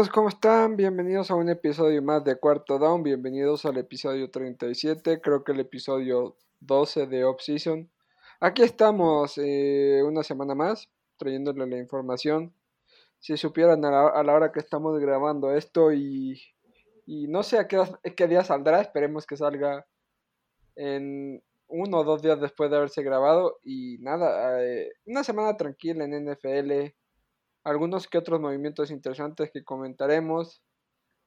¿Qué onda amigos? ¿Cómo están? Bienvenidos a un episodio más de Cuarto Down, bienvenidos al episodio 37, creo que el episodio 12 de Off Season. Aquí estamos eh, una semana más, trayéndole la información. Si supieran a la, hora que estamos grabando esto y, no sé a qué, qué día saldrá, esperemos que salga en uno o dos días después de haberse grabado. Y nada, eh, una semana tranquila en NFL algunos que otros movimientos interesantes que comentaremos.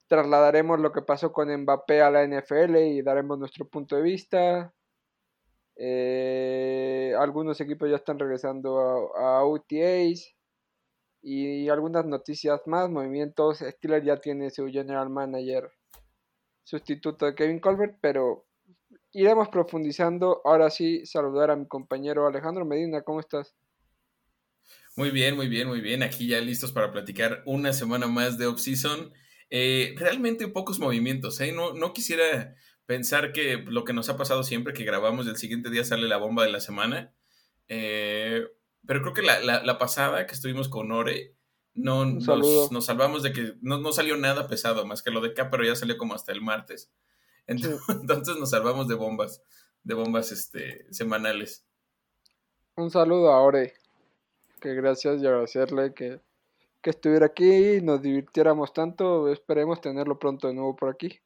Trasladaremos lo que pasó con Mbappé a la NFL y daremos nuestro punto de vista. Eh, algunos equipos ya están regresando a, a, OTAs y algunas noticias más, movimientos. Steelers ya tiene su general manager sustituto de Kevin Colbert, pero iremos profundizando. Ahora sí, saludar a mi compañero Alejandro Medina, ¿cómo estás? Muy bien, muy bien, muy bien. Aquí ya listos para platicar una semana más de off-season. Eh, realmente pocos movimientos, ¿eh? No, no quisiera pensar que lo que nos ha pasado siempre que grabamos el siguiente día sale la bomba de la semana. Eh, pero creo que la, pasada que estuvimos con Ore, no, nos, nos, salvamos de que no, no, salió nada pesado, más que lo de acá, pero ya salió como hasta el martes. Entonces, nos salvamos de bombas, de bombas este, semanales. Un saludo a Ore que gracias y agradecerle que, que estuviera aquí y nos divirtiéramos tanto. Esperemos tenerlo pronto de nuevo por aquí.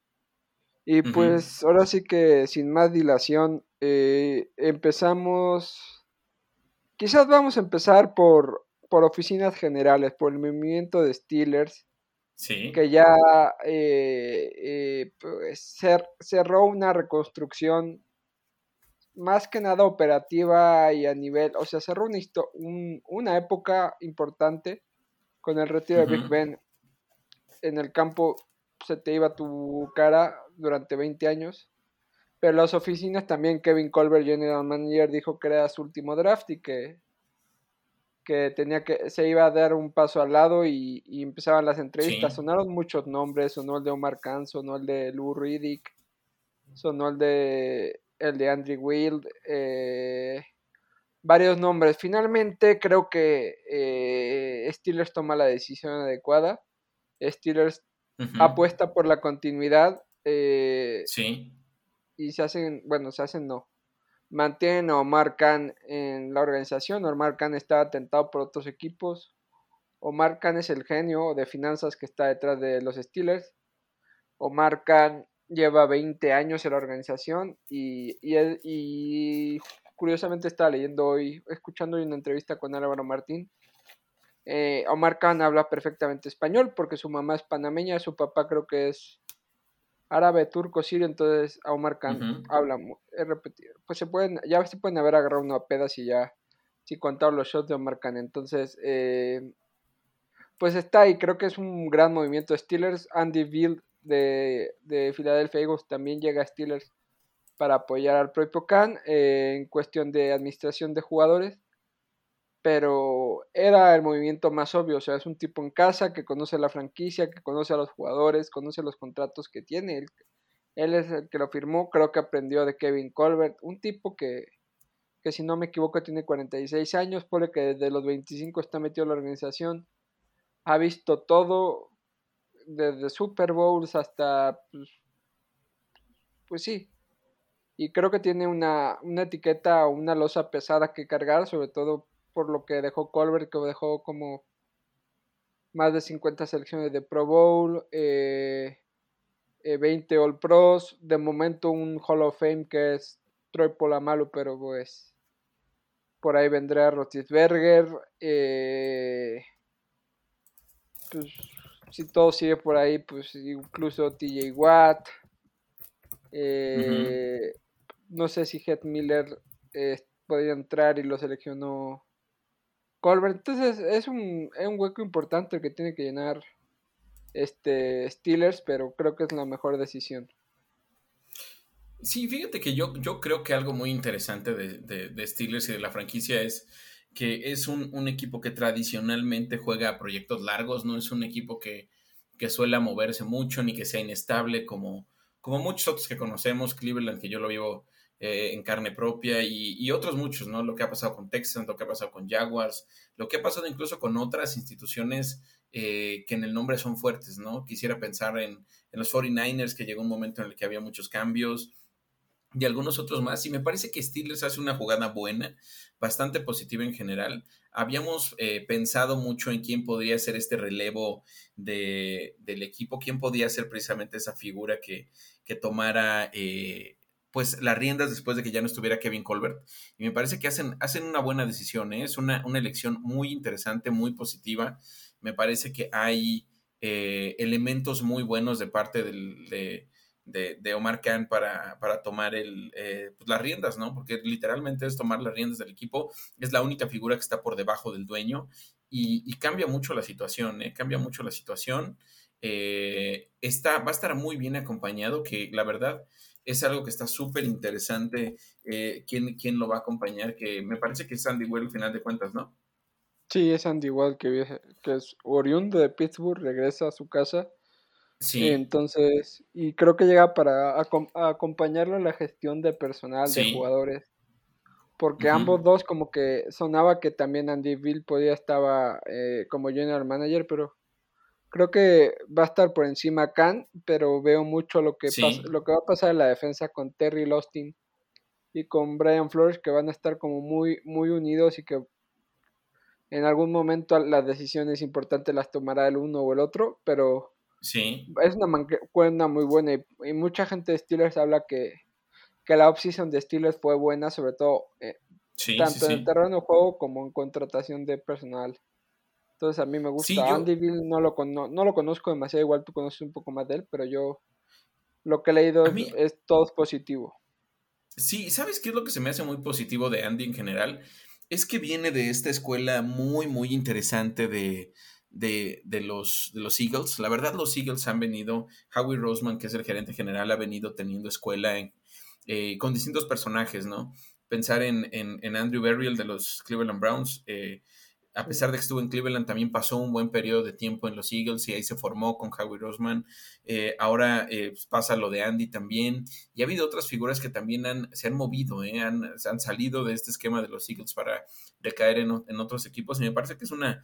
Y pues ahora sí que sin más dilación, eh, empezamos. Quizás vamos a empezar por, por oficinas generales, por el movimiento de Steelers. Sí. Que ya eh, eh, pues, cerró una reconstrucción más que nada operativa y a nivel, o sea, cerró una, una época importante con el retiro de Big Ben. En el campo se te iba tu cara durante 20 años. Pero las oficinas también, Kevin Colbert, General Manager, dijo que era su último draft y que, que tenía que, se iba a dar un paso al lado y, empezaban las entrevistas. Sonaron muchos nombres, sonó el de Omar Khan, sonó el de Lou Riddick, sonó el de el de Andrew Wild, eh, varios nombres. Finalmente creo que eh, Steelers toma la decisión adecuada. Steelers apuesta por la continuidad. Eh, sí. Y se hacen, bueno, se hacen no. Mantienen a Omar Khan en la organización. Omar Khan está atentado por otros equipos. Omar Khan es el genio de finanzas que está detrás de los Steelers. Omar Khan lleva 20 años en la organización y, y, curiosamente estaba leyendo hoy, escuchando hoy una entrevista con Álvaro Martín. Eh, Omar Khan habla perfectamente español porque su mamá es panameña, su papá creo que es árabe, turco, sirio, entonces a Omar Khan habla, es repetido. Pues se pueden, ya se pueden haber agarrado una pedas y ya, si contado los shows de Omar Khan. Entonces, eh, pues está ahí, creo que es un gran movimiento de Steelers. Andy Bill de, de Philadelphia Eagles también llega a Steelers para apoyar al propio Khan eh, en cuestión de administración de jugadores. Pero era el movimiento más obvio, o sea, es un tipo en casa que conoce la franquicia, que conoce a los jugadores, conoce los contratos que tiene. Él, es el que lo firmó, creo que aprendió de Kevin Colbert, un tipo que, que si no me equivoco tiene 46 años, pone que desde los 25 está metido en la organización, ha visto todo, desde Super Bowls hasta, pues, pues sí. Y creo que tiene una, una etiqueta o una losa pesada que cargar, sobre todo por lo que dejó Colbert, que dejó como más de 50 selecciones de Pro Bowl, eh, 20 eh, All Pros, de momento un Hall of Fame que es Troy Polamalu, pero pues por ahí vendrá Rotisberger, eh, pues si todo sigue por ahí, pues incluso TJ Watt. Eh, no sé si Head Miller eh, podría entrar y lo seleccionó Colbert. Entonces es un, es un hueco importante que tiene que llenar este Steelers, pero creo que es la mejor decisión. Sí, fíjate que yo, yo creo que algo muy interesante de, de Steelers y de la franquicia es que es un, equipo que tradicionalmente juega proyectos largos, no es un equipo que, que suele moverse mucho ni que sea inestable como, como muchos otros que conocemos, Cleveland, que yo lo vivo eh, en carne propia, y, otros muchos, ¿no? Lo que ha pasado con Texans, lo que ha pasado con Jaguars, lo que ha pasado incluso con otras instituciones eh, que en el nombre son fuertes, ¿no? Quisiera pensar en, en los 49ers, que llegó un momento en el que había muchos cambios, y algunos otros más. Y me parece que Steelers hace una jugada buena, bastante positiva en general. Habíamos eh, pensado mucho en quién podría ser este relevo de, del equipo, quién podía ser precisamente esa figura que, que tomara eh, pues las riendas después de que ya no estuviera Kevin Colbert. Y me parece que hacen, hacen una buena decisión, ¿eh? es una, una, elección muy interesante, muy positiva. Me parece que hay elementos muy buenos de parte del, de, de, Omar Khan para, para tomar el, eh, pues, las riendas, ¿no? Porque literalmente es tomar las riendas del equipo, es la única figura que está por debajo del dueño y, cambia mucho la situación, ¿eh? Cambia mucho la situación. Eh, está, va a estar muy bien acompañado, que la verdad es algo que está súper interesante. Eh, ¿quién, ¿quién, lo va a acompañar? Que me parece que es Andy Well al final de cuentas, ¿no? Sí, es Andy Well, que, que es oriundo de Pittsburgh, regresa a su casa Sí. Entonces, y creo que llega para acompañarlo en la gestión de personal, de jugadores. Porque ambos dos como que sonaba que también Andy Bill podía estaba eh, como general manager, pero creo que va a estar por encima Khan, pero veo mucho lo que, lo que va a pasar en la defensa con Terry Lostin y con Brian Flores, que van a estar como muy, muy unidos y que en algún momento las decisiones importantes las tomará el uno o el otro, pero Sí. Es una mancuerna muy buena y, mucha gente de Steelers habla que, que la offseason de Steelers fue buena, sobre todo eh, tanto en el terreno de juego como en contratación de personal. Entonces a mí me gusta. Andy Bill no lo, no lo conozco demasiado, igual tú conoces un poco más de él, pero yo lo que he leído es, todo positivo. Sí, ¿sabes qué es lo que se me hace muy positivo de Andy en general? Es que viene de esta escuela muy, muy interesante de, de, los, de los Eagles. La verdad, los Eagles han venido, Howie Roseman, que es el gerente general, ha venido teniendo escuela en, eh, con distintos personajes, ¿no? Pensar en, en, Andrew Berry, el de los Cleveland Browns. Eh, a pesar de que estuvo en Cleveland, también pasó un buen periodo de tiempo en los Eagles y ahí se formó con Howie Roseman. Eh, ahora pues, pasa lo de Andy también. Y ha habido otras figuras que también han, se han movido, han, han, salido de este esquema de los Eagles para recaer en, en, otros equipos. Y me parece que es una,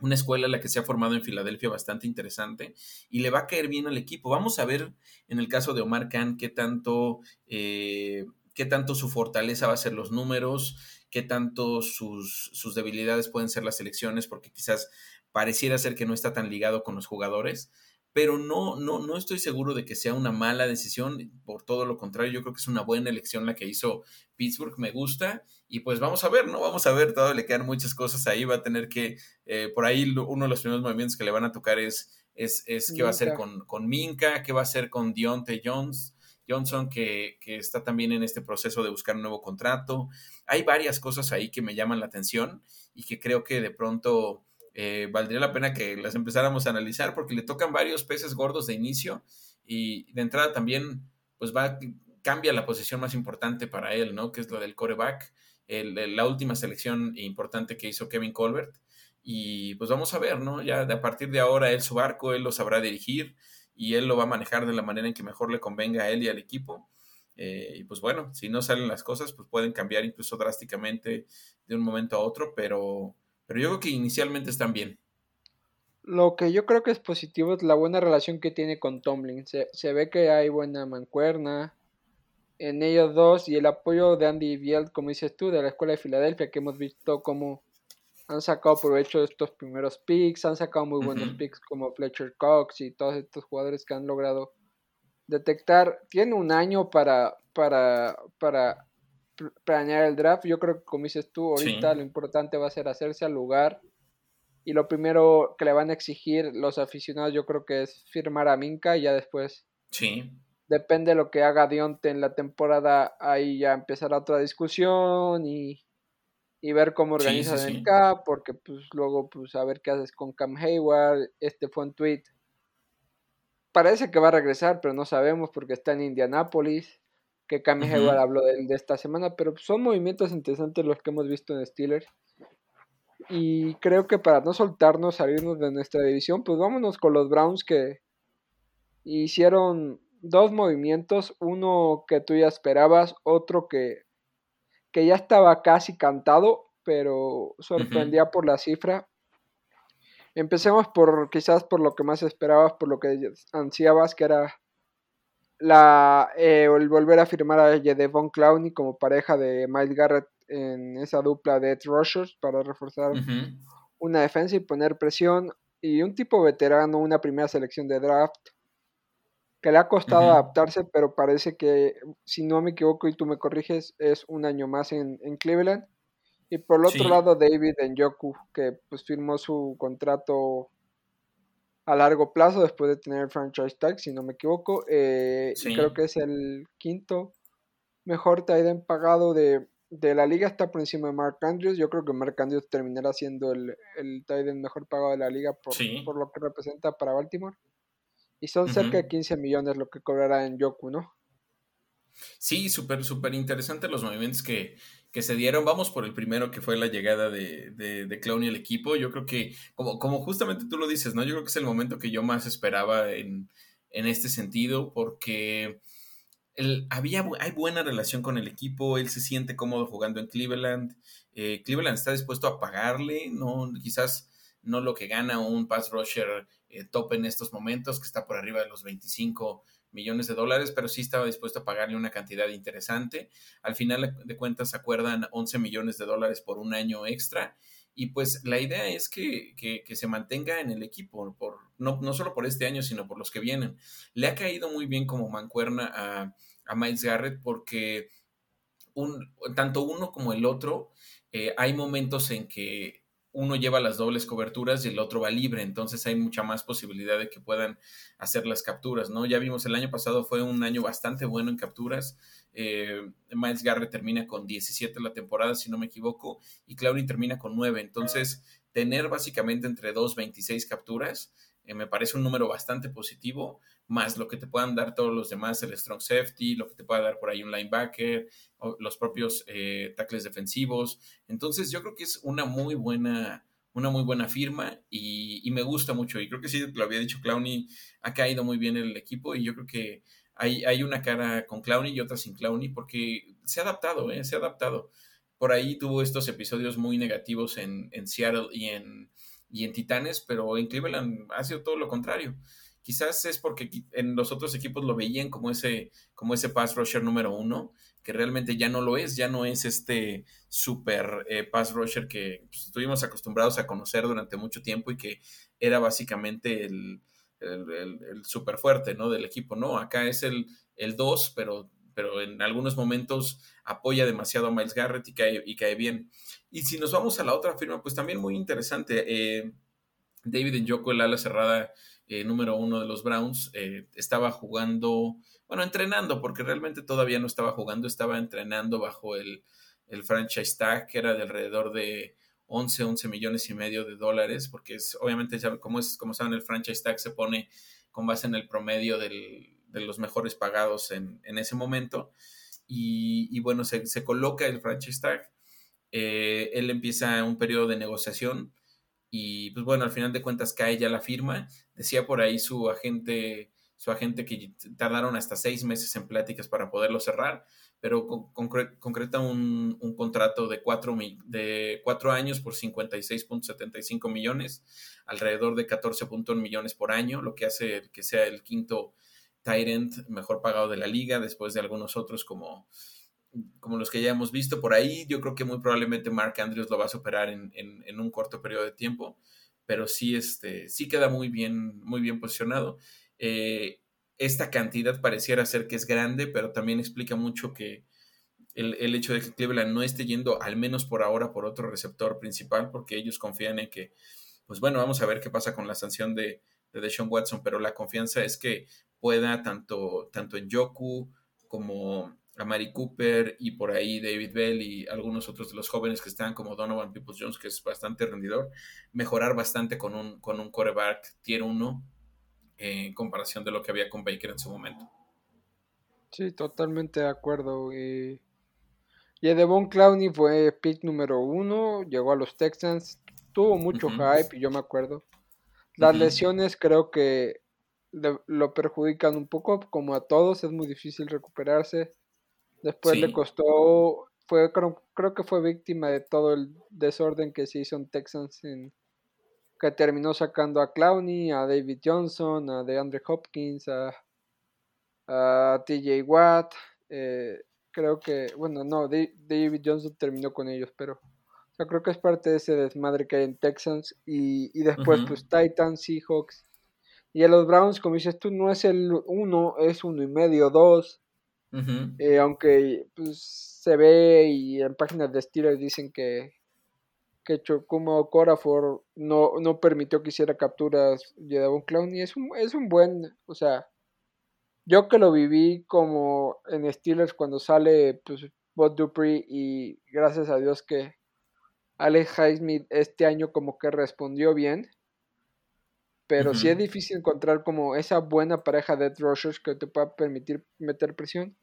una escuela la que se ha formado en Filadelfia bastante interesante y le va a caer bien al equipo. Vamos a ver en el caso de Omar Khan qué tanto, eh, qué tanto su fortaleza va a ser los números, qué tanto sus, sus debilidades pueden ser las elecciones, porque quizás pareciera ser que no está tan ligado con los jugadores pero no, no, no estoy seguro de que sea una mala decisión, por todo lo contrario, yo creo que es una buena elección la que hizo Pittsburgh, me gusta, y pues vamos a ver, ¿no? Vamos a ver, todo le quedan muchas cosas ahí, va a tener que, eh, por ahí uno de los primeros movimientos que le van a tocar es, es, es qué va a hacer con, con Minka, qué va a hacer con Deontay Jones, Johnson, que, que está también en este proceso de buscar un nuevo contrato. Hay varias cosas ahí que me llaman la atención y que creo que de pronto eh, valdría la pena que las empezáramos a analizar porque le tocan varios peces gordos de inicio y de entrada también pues va cambia la posición más importante para él, ¿no? Que es la del coreback, la última selección importante que hizo Kevin Colbert y pues vamos a ver, ¿no? Ya de a partir de ahora él su barco, él lo sabrá dirigir y él lo va a manejar de la manera en que mejor le convenga a él y al equipo. Eh, y pues bueno, si no salen las cosas, pues pueden cambiar incluso drásticamente de un momento a otro, pero pero yo creo que inicialmente están bien. Lo que yo creo que es positivo es la buena relación que tiene con Tomlin. Se, ve que hay buena mancuerna en ellos dos y el apoyo de Andy Biel, como dices tú, de la Escuela de Filadelfia, que hemos visto cómo han sacado provecho de estos primeros picks, han sacado muy buenos picks como Fletcher Cox y todos estos jugadores que han logrado detectar. Tiene un año para, para, para planear el draft. Yo creo que, como dices tú, ahorita lo importante va a ser hacerse al lugar. Y lo primero que le van a exigir los aficionados, yo creo que es firmar a Minka y ya después. Sí. Depende de lo que haga Dionte en la temporada, ahí ya empezará otra discusión y, ver cómo organizas el cap, porque pues luego pues a ver qué haces con Cam Hayward. Este fue un tweet. Parece que va a regresar, pero no sabemos porque está en Indianápolis que Cami igual habló de, de, esta semana, pero son movimientos interesantes los que hemos visto en Steelers. Y creo que para no soltarnos, salirnos de nuestra división, pues vámonos con los Browns que hicieron dos movimientos, uno que tú ya esperabas, otro que, que ya estaba casi cantado, pero sorprendía por la cifra. Empecemos por quizás por lo que más esperabas, por lo que ansiabas, que era la eh, el volver a firmar a Von Clowney como pareja de Miles Garrett en esa dupla de Ed Rushers para reforzar una defensa y poner presión y un tipo veterano, una primera selección de draft que le ha costado adaptarse, pero parece que, si no me equivoco y tú me corriges, es un año más en, Cleveland. Y por el otro lado, David Njoku, que pues firmó su contrato a largo plazo después de tener el franchise tag, si no me equivoco. Eh, creo que es el quinto mejor tight pagado de, la liga. Está por encima de Mark Andrews. Yo creo que Mark Andrews terminará siendo el, el tight mejor pagado de la liga por, por lo que representa para Baltimore. Y son cerca de 15 millones lo que cobrará en Yoku, ¿no? Sí, súper, súper interesante los movimientos que, que se dieron. Vamos por el primero, que fue la llegada de, de, de Clown y el equipo. Yo creo que, como, como justamente tú lo dices, ¿no? Yo creo que es el momento que yo más esperaba en, este sentido, porque había, hay buena relación con el equipo, él se siente cómodo jugando en Cleveland. Eh, Cleveland está dispuesto a pagarle, no, quizás no lo que gana un pass rusher eh, top en estos momentos, que está por arriba de los 25 millones de dólares, pero sí estaba dispuesto a pagarle una cantidad interesante. Al final de cuentas acuerdan 11 millones de dólares por un año extra. Y pues la idea es que, se mantenga en el equipo, por, no, no, solo por este año, sino por los que vienen. Le ha caído muy bien como mancuerna a, a Miles Garrett porque un, tanto uno como el otro, eh, hay momentos en que uno lleva las dobles coberturas y el otro va libre, entonces hay mucha más posibilidad de que puedan hacer las capturas, ¿no? Ya vimos el año pasado fue un año bastante bueno en capturas. Eh, Miles Garrett termina con 17 la temporada, si no me equivoco, y Clowney termina con 9. Entonces, tener básicamente entre 2, 26 capturas eh, me parece un número bastante positivo, más lo que te puedan dar todos los demás, el strong safety, lo que te pueda dar por ahí un linebacker, los propios eh, tackles defensivos. Entonces yo creo que es una muy buena, una muy buena firma y, me gusta mucho. Y creo que sí, lo había dicho Clowney, ha caído muy bien el equipo y yo creo que hay, hay una cara con Clowney y otra sin Clowney porque se ha adaptado, ¿eh? se ha adaptado. Por ahí tuvo estos episodios muy negativos en, en Seattle y en y en Titanes, pero en Cleveland ha sido todo lo contrario. Quizás es porque en los otros equipos lo veían como ese, como ese pass rusher número uno, que realmente ya no lo es, ya no es este super eh, pass rusher que pues, estuvimos acostumbrados a conocer durante mucho tiempo y que era básicamente el, el, super fuerte ¿no? del equipo. No, acá es el, el 2, pero pero en algunos momentos apoya demasiado a Miles Garrett y cae, y cae bien. Y si nos vamos a la otra firma, pues también muy interesante. Eh, David Njoku, el ala cerrada eh, número uno de los Browns, eh, estaba jugando, bueno, entrenando, porque realmente todavía no estaba jugando, estaba entrenando bajo el, franchise tag, que era de alrededor de 11, 11 millones y medio de dólares, porque es, obviamente, como, es, como saben, el franchise tag se pone con base en el promedio del, de los mejores pagados en, ese momento. Y, bueno, se, coloca el franchise tag. Eh, él empieza un periodo de negociación y pues bueno, al final de cuentas cae ya la firma. Decía por ahí su agente, su agente que tardaron hasta seis meses en pláticas para poderlo cerrar, pero concreta un, contrato de cuatro, de cuatro años por 56.75 millones, alrededor de 14.1 millones por año, lo que hace que sea el quinto Tyrant mejor pagado de la liga, después de algunos otros como, como los que ya hemos visto por ahí. Yo creo que muy probablemente Mark Andrews lo va a superar en, en, un corto periodo de tiempo, pero sí, este, sí queda muy bien, muy bien posicionado. Eh, esta cantidad pareciera ser que es grande, pero también explica mucho que el, el, hecho de que Cleveland no esté yendo, al menos por ahora, por otro receptor principal, porque ellos confían en que, pues bueno, vamos a ver qué pasa con la sanción de, de Deshaun Watson, pero la confianza es que pueda tanto, tanto en Yoku como a Mari Cooper y por ahí David Bell y algunos otros de los jóvenes que están como Donovan Peoples Jones, que es bastante rendidor, mejorar bastante con un, con un coreback tier 1 en comparación de lo que había con Baker en su momento. Sí, totalmente de acuerdo. Y, y Devon Clowney fue pick número uno, llegó a los Texans, tuvo mucho hype, y yo me acuerdo. Las lesiones creo que lo perjudican un poco, como a todos, es muy difícil recuperarse. Después le costó, fue creo, creo, que fue víctima de todo el desorden que se hizo en Texans en, que terminó sacando a Clowney, a David Johnson, a DeAndre Hopkins, a, a TJ Watt. Eh, creo que, bueno, no, David Johnson terminó con ellos, pero yo creo que es parte de ese desmadre que hay en Texans y, y después pues Titans, Seahawks. Y a los Browns, como dices tú, no es el uno, es uno y medio, Eh, aunque pues, se ve y en páginas de Steelers dicen que, que Chokuma Corafor no, no permitió que hiciera capturas de un Clown y es un, es un buen, o sea, yo que lo viví como en Steelers cuando sale pues, Bob Dupree y gracias a Dios que Alex Highsmith este año como que respondió bien. Pero sí es difícil encontrar como esa buena pareja de rushers que te pueda permitir meter presión.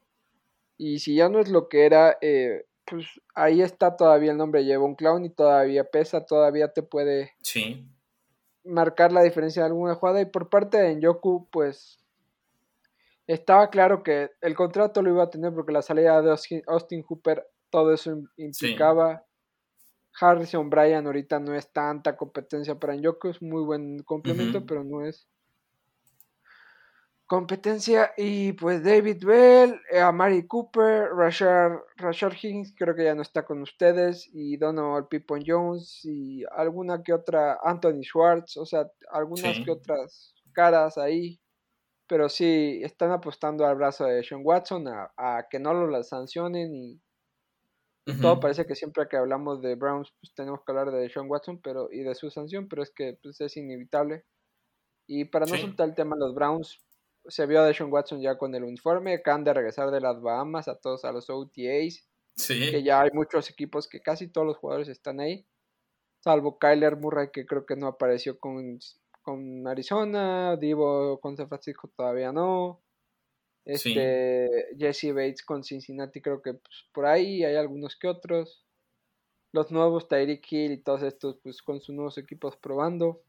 Y si ya no es lo que era, eh, pues ahí está todavía el nombre lleva un clown y todavía pesa, todavía te puede marcar la diferencia de alguna jugada. Y por parte de Nyoku, pues estaba claro que el contrato lo iba a tener porque la salida de Austin Hooper, todo eso implicaba. Harrison Bryan ahorita no es tanta competencia para Njoku, es muy buen complemento, pero no es competencia. Y pues David Bell, eh, Amari Cooper, Rashard, Rashard Higgins, creo que ya no está con ustedes, y Donald Pippon Jones, y alguna que otra, Anthony Schwartz, o sea, algunas que otras caras ahí. Pero sí, están apostando al brazo de Sean Watson a, a que no lo sancionen y todo parece que siempre que hablamos de Browns, pues tenemos que hablar de Sean Watson pero, y de su sanción, pero es que pues, es inevitable. Y para no soltar el tema de los Browns, se vio a Sean Watson ya con el uniforme, acaban de regresar de las Bahamas a todos a los OTAs. Que ya hay muchos equipos que casi todos los jugadores están ahí. Salvo Kyler Murray, que creo que no apareció con, con Arizona. Divo con San Francisco todavía no. Este, Jesse Bates con Cincinnati, creo que pues, por ahí hay algunos que otros. Los nuevos Tyreek Hill y todos estos, pues con sus nuevos equipos probando.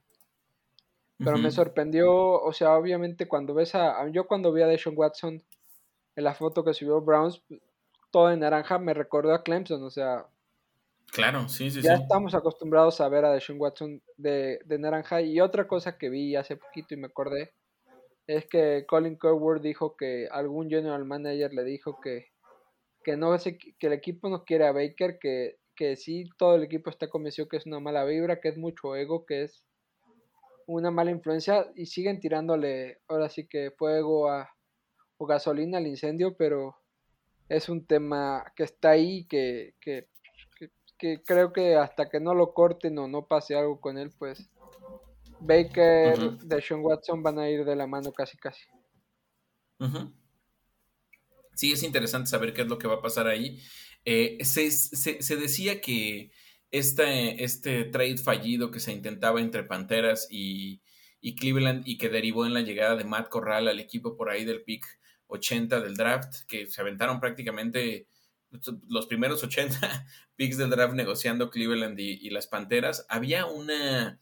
Pero me sorprendió, o sea, obviamente cuando ves a. Yo cuando vi a Deshaun Watson en la foto que subió Browns, todo en naranja, me recordó a Clemson, o sea. Claro, sí, sí, ya estamos acostumbrados a ver a Deshaun Watson de, de naranja. Y otra cosa que vi hace poquito y me acordé es que Colin Coward dijo que algún general manager le dijo que, que no que el equipo no quiere a Baker, que, que sí todo el equipo está convencido que es una mala vibra, que es mucho ego, que es una mala influencia y siguen tirándole ahora sí que fuego a, o gasolina al incendio, pero es un tema que está ahí que, que, que creo que hasta que no lo corten o no pase algo con él, pues Baker, de Sean Watson van a ir de la mano casi casi. Sí, es interesante saber qué es lo que va a pasar ahí. Eh, se, decía que este, este trade fallido que se intentaba entre Panteras y, Cleveland y que derivó en la llegada de Matt Corral al equipo por ahí del pick 80 del draft, que se aventaron prácticamente los primeros 80 picks del draft negociando Cleveland y las Panteras. Había una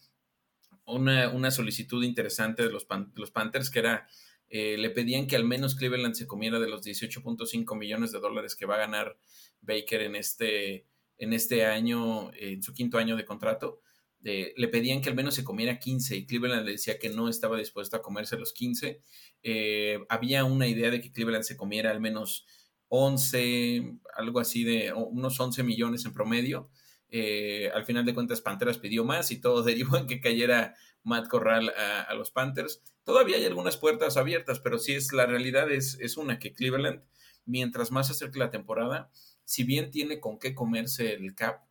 una, solicitud interesante de los, los Panthers que era, eh, le pedían que al menos Cleveland se comiera de los 18.5 millones de dólares que va a ganar Baker en este, en este año, en su quinto año de contrato. le pedían que al menos se comiera 15 y Cleveland le decía que no estaba dispuesto a comerse los 15. Eh, había una idea de que Cleveland se comiera al menos 11, algo así de unos 11 millones en promedio. Eh, al final de cuentas, Panteras pidió más y todo derivó en que cayera Matt Corral a, los Panthers. Todavía hay algunas puertas abiertas, pero sí es la realidad es, es una que Cleveland, mientras más se acerque la temporada, si bien tiene con qué comerse el cap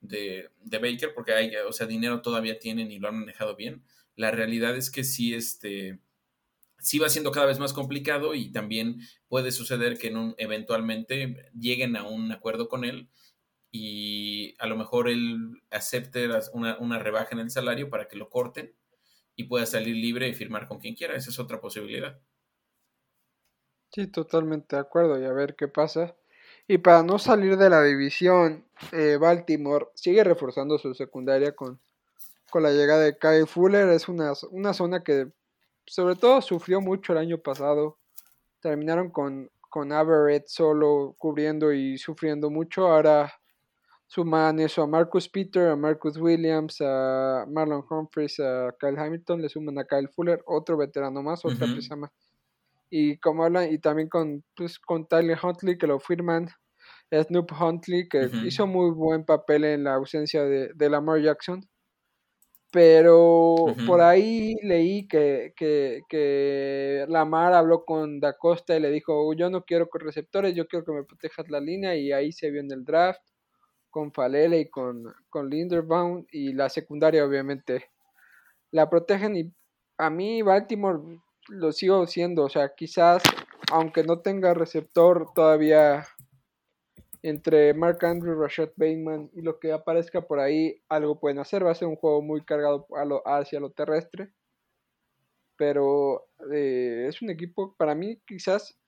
de, Baker, porque hay, o sea, dinero todavía tienen y lo han manejado bien, la realidad es que sí, este, sí va siendo cada vez más complicado y también puede suceder que en un, eventualmente lleguen a un acuerdo con él y a lo mejor él acepte una, rebaja en el salario para que lo corten y pueda salir libre y firmar con quien quiera. Esa es otra posibilidad. Sí, totalmente de acuerdo y a ver qué pasa. Y para no salir de la división, eh, Baltimore sigue reforzando su secundaria con, con la llegada de Kyle Fuller. Es una, una zona que sobre todo sufrió mucho el año pasado. Terminaron con, con Averett solo cubriendo y sufriendo mucho. Ahora suman eso a Marcus Peter, a Marcus Williams, a Marlon Humphries, a Kyle Hamilton, le suman a Kyle Fuller, otro veterano más, otra pieza más. Y como hablan, y también con, pues, con Tyler Huntley, que lo firman, Snoop Huntley, que hizo muy buen papel en la ausencia de, de Lamar Jackson. Pero por ahí leí que, que, que, Lamar habló con Da Costa y le dijo, yo no quiero con receptores, yo quiero que me protejas la línea y ahí se vio en el draft con Falele y con, con Linderbaum y la secundaria obviamente la protegen y a mí Baltimore lo sigo siendo, o sea, quizás aunque no tenga receptor todavía entre Mark Andrews, Rashad Bateman y lo que aparezca por ahí, algo pueden hacer. Va a ser un juego muy cargado lo, hacia lo terrestre. Pero eh, es un equipo, para mí, quizás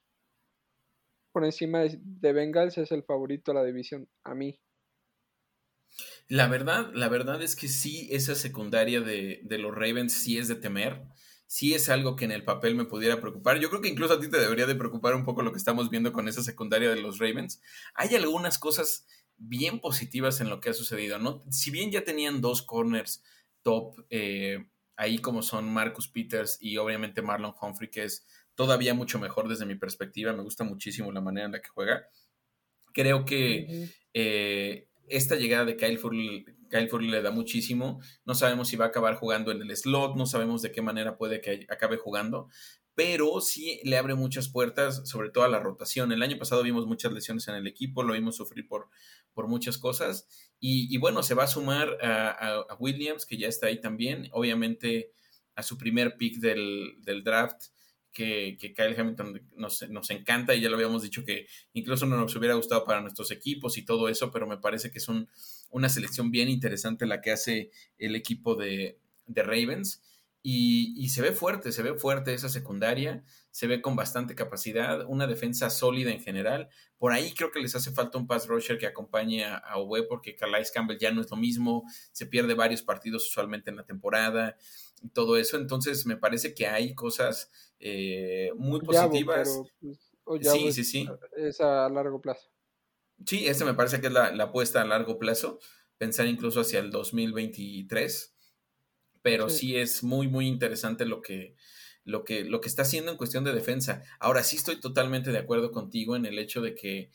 por encima de, de Bengals es el favorito de la división, a mí. La verdad, la verdad es que sí, esa secundaria de, los Ravens sí es de temer. Sí es algo que en el papel me pudiera preocupar. Yo creo que incluso a ti te debería de preocupar un poco lo que estamos viendo con esa secundaria de los Ravens. Hay algunas cosas bien positivas en lo que ha sucedido, ¿no? Si bien ya tenían dos corners top, eh, ahí como son Marcus Peters y obviamente Marlon Humphrey, que es todavía mucho mejor desde mi perspectiva. Me gusta muchísimo la manera en la que juega. Creo que esta llegada de Kyle Furley, le da muchísimo. No sabemos si va a acabar jugando en el slot, no sabemos de qué manera puede que acabe jugando, pero sí le abre muchas puertas, sobre todo a la rotación. El año pasado vimos muchas lesiones en el equipo, lo vimos sufrir por, por muchas cosas. Y, bueno, se va a sumar a, Williams, que ya está ahí también. Obviamente a su primer pick del, del draft que, Kyle Hamilton nos, encanta y ya lo habíamos dicho que incluso no nos hubiera gustado para nuestros equipos y todo eso, pero me parece que es una selección bien interesante la que hace el equipo de, Ravens. Y, se ve fuerte, se ve fuerte esa secundaria, se ve con bastante capacidad, una defensa sólida en general. Por ahí creo que les hace falta un pass rusher que acompañe a, a porque Calais Campbell ya no es lo mismo, se pierde varios partidos usualmente en la temporada y todo eso. Entonces me parece que hay cosas eh, muy positivas. Pues, sí, sí, sí. Es a largo plazo. Sí, esa me parece que es la, apuesta a largo plazo, pensar incluso hacia el 2023, pero sí, es muy, muy interesante lo que, lo, que, lo que está haciendo en cuestión de defensa. Ahora sí estoy totalmente de acuerdo contigo en el hecho de que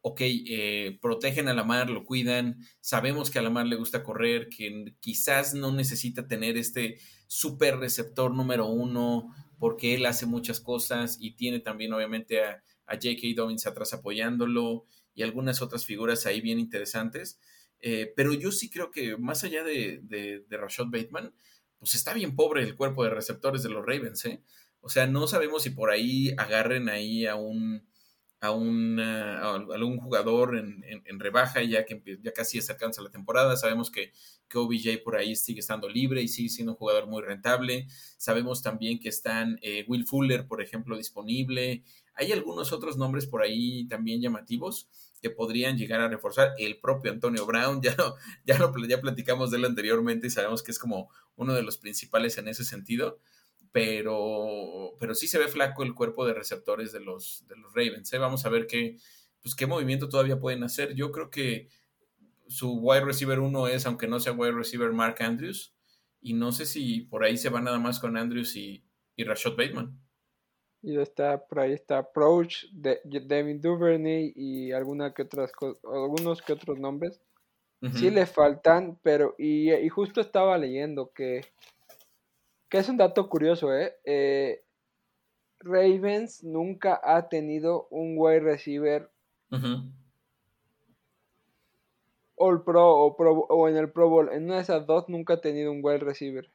ok, eh, protegen a la mar, lo cuidan, sabemos que a la mar le gusta correr, que quizás no necesita tener este super receptor número uno, porque él hace muchas cosas y tiene también obviamente a, J.K. Dobbins atrás apoyándolo y algunas otras figuras ahí bien interesantes. Eh, pero yo sí creo que más allá de, de, de, Rashad Bateman, pues está bien pobre el cuerpo de receptores de los Ravens, ¿eh? O sea, no sabemos si por ahí agarren ahí a un a, un algún jugador en, en, rebaja ya que ya casi acercándose a la temporada. Sabemos que, que OBJ por ahí sigue estando libre y sigue siendo un jugador muy rentable. Sabemos también que están eh, Will Fuller, por ejemplo, disponible. Hay algunos otros nombres por ahí también llamativos que podrían llegar a reforzar. El propio Antonio Brown, ya, ya, lo, ya platicamos de él anteriormente y sabemos que es como uno de los principales en ese sentido pero, pero sí se ve flaco el cuerpo de receptores de los, de los Ravens. ¿eh? Vamos a ver qué, pues, qué movimiento todavía pueden hacer. Yo creo que su wide receiver uno es, aunque no sea wide receiver, Mark Andrews. Y no sé si por ahí se va nada más con Andrews y, y Rashad Bateman. Y está por ahí está Approach, de, Devin Duvernay y alguna que otras algunos que otros nombres. Sí le faltan, pero y, y justo estaba leyendo que que es un dato curioso, ¿eh? ¿eh? Ravens nunca ha tenido un wide receiver All Pro o, Pro o en el Pro Bowl. En una de esas dos nunca ha tenido un wide receiver.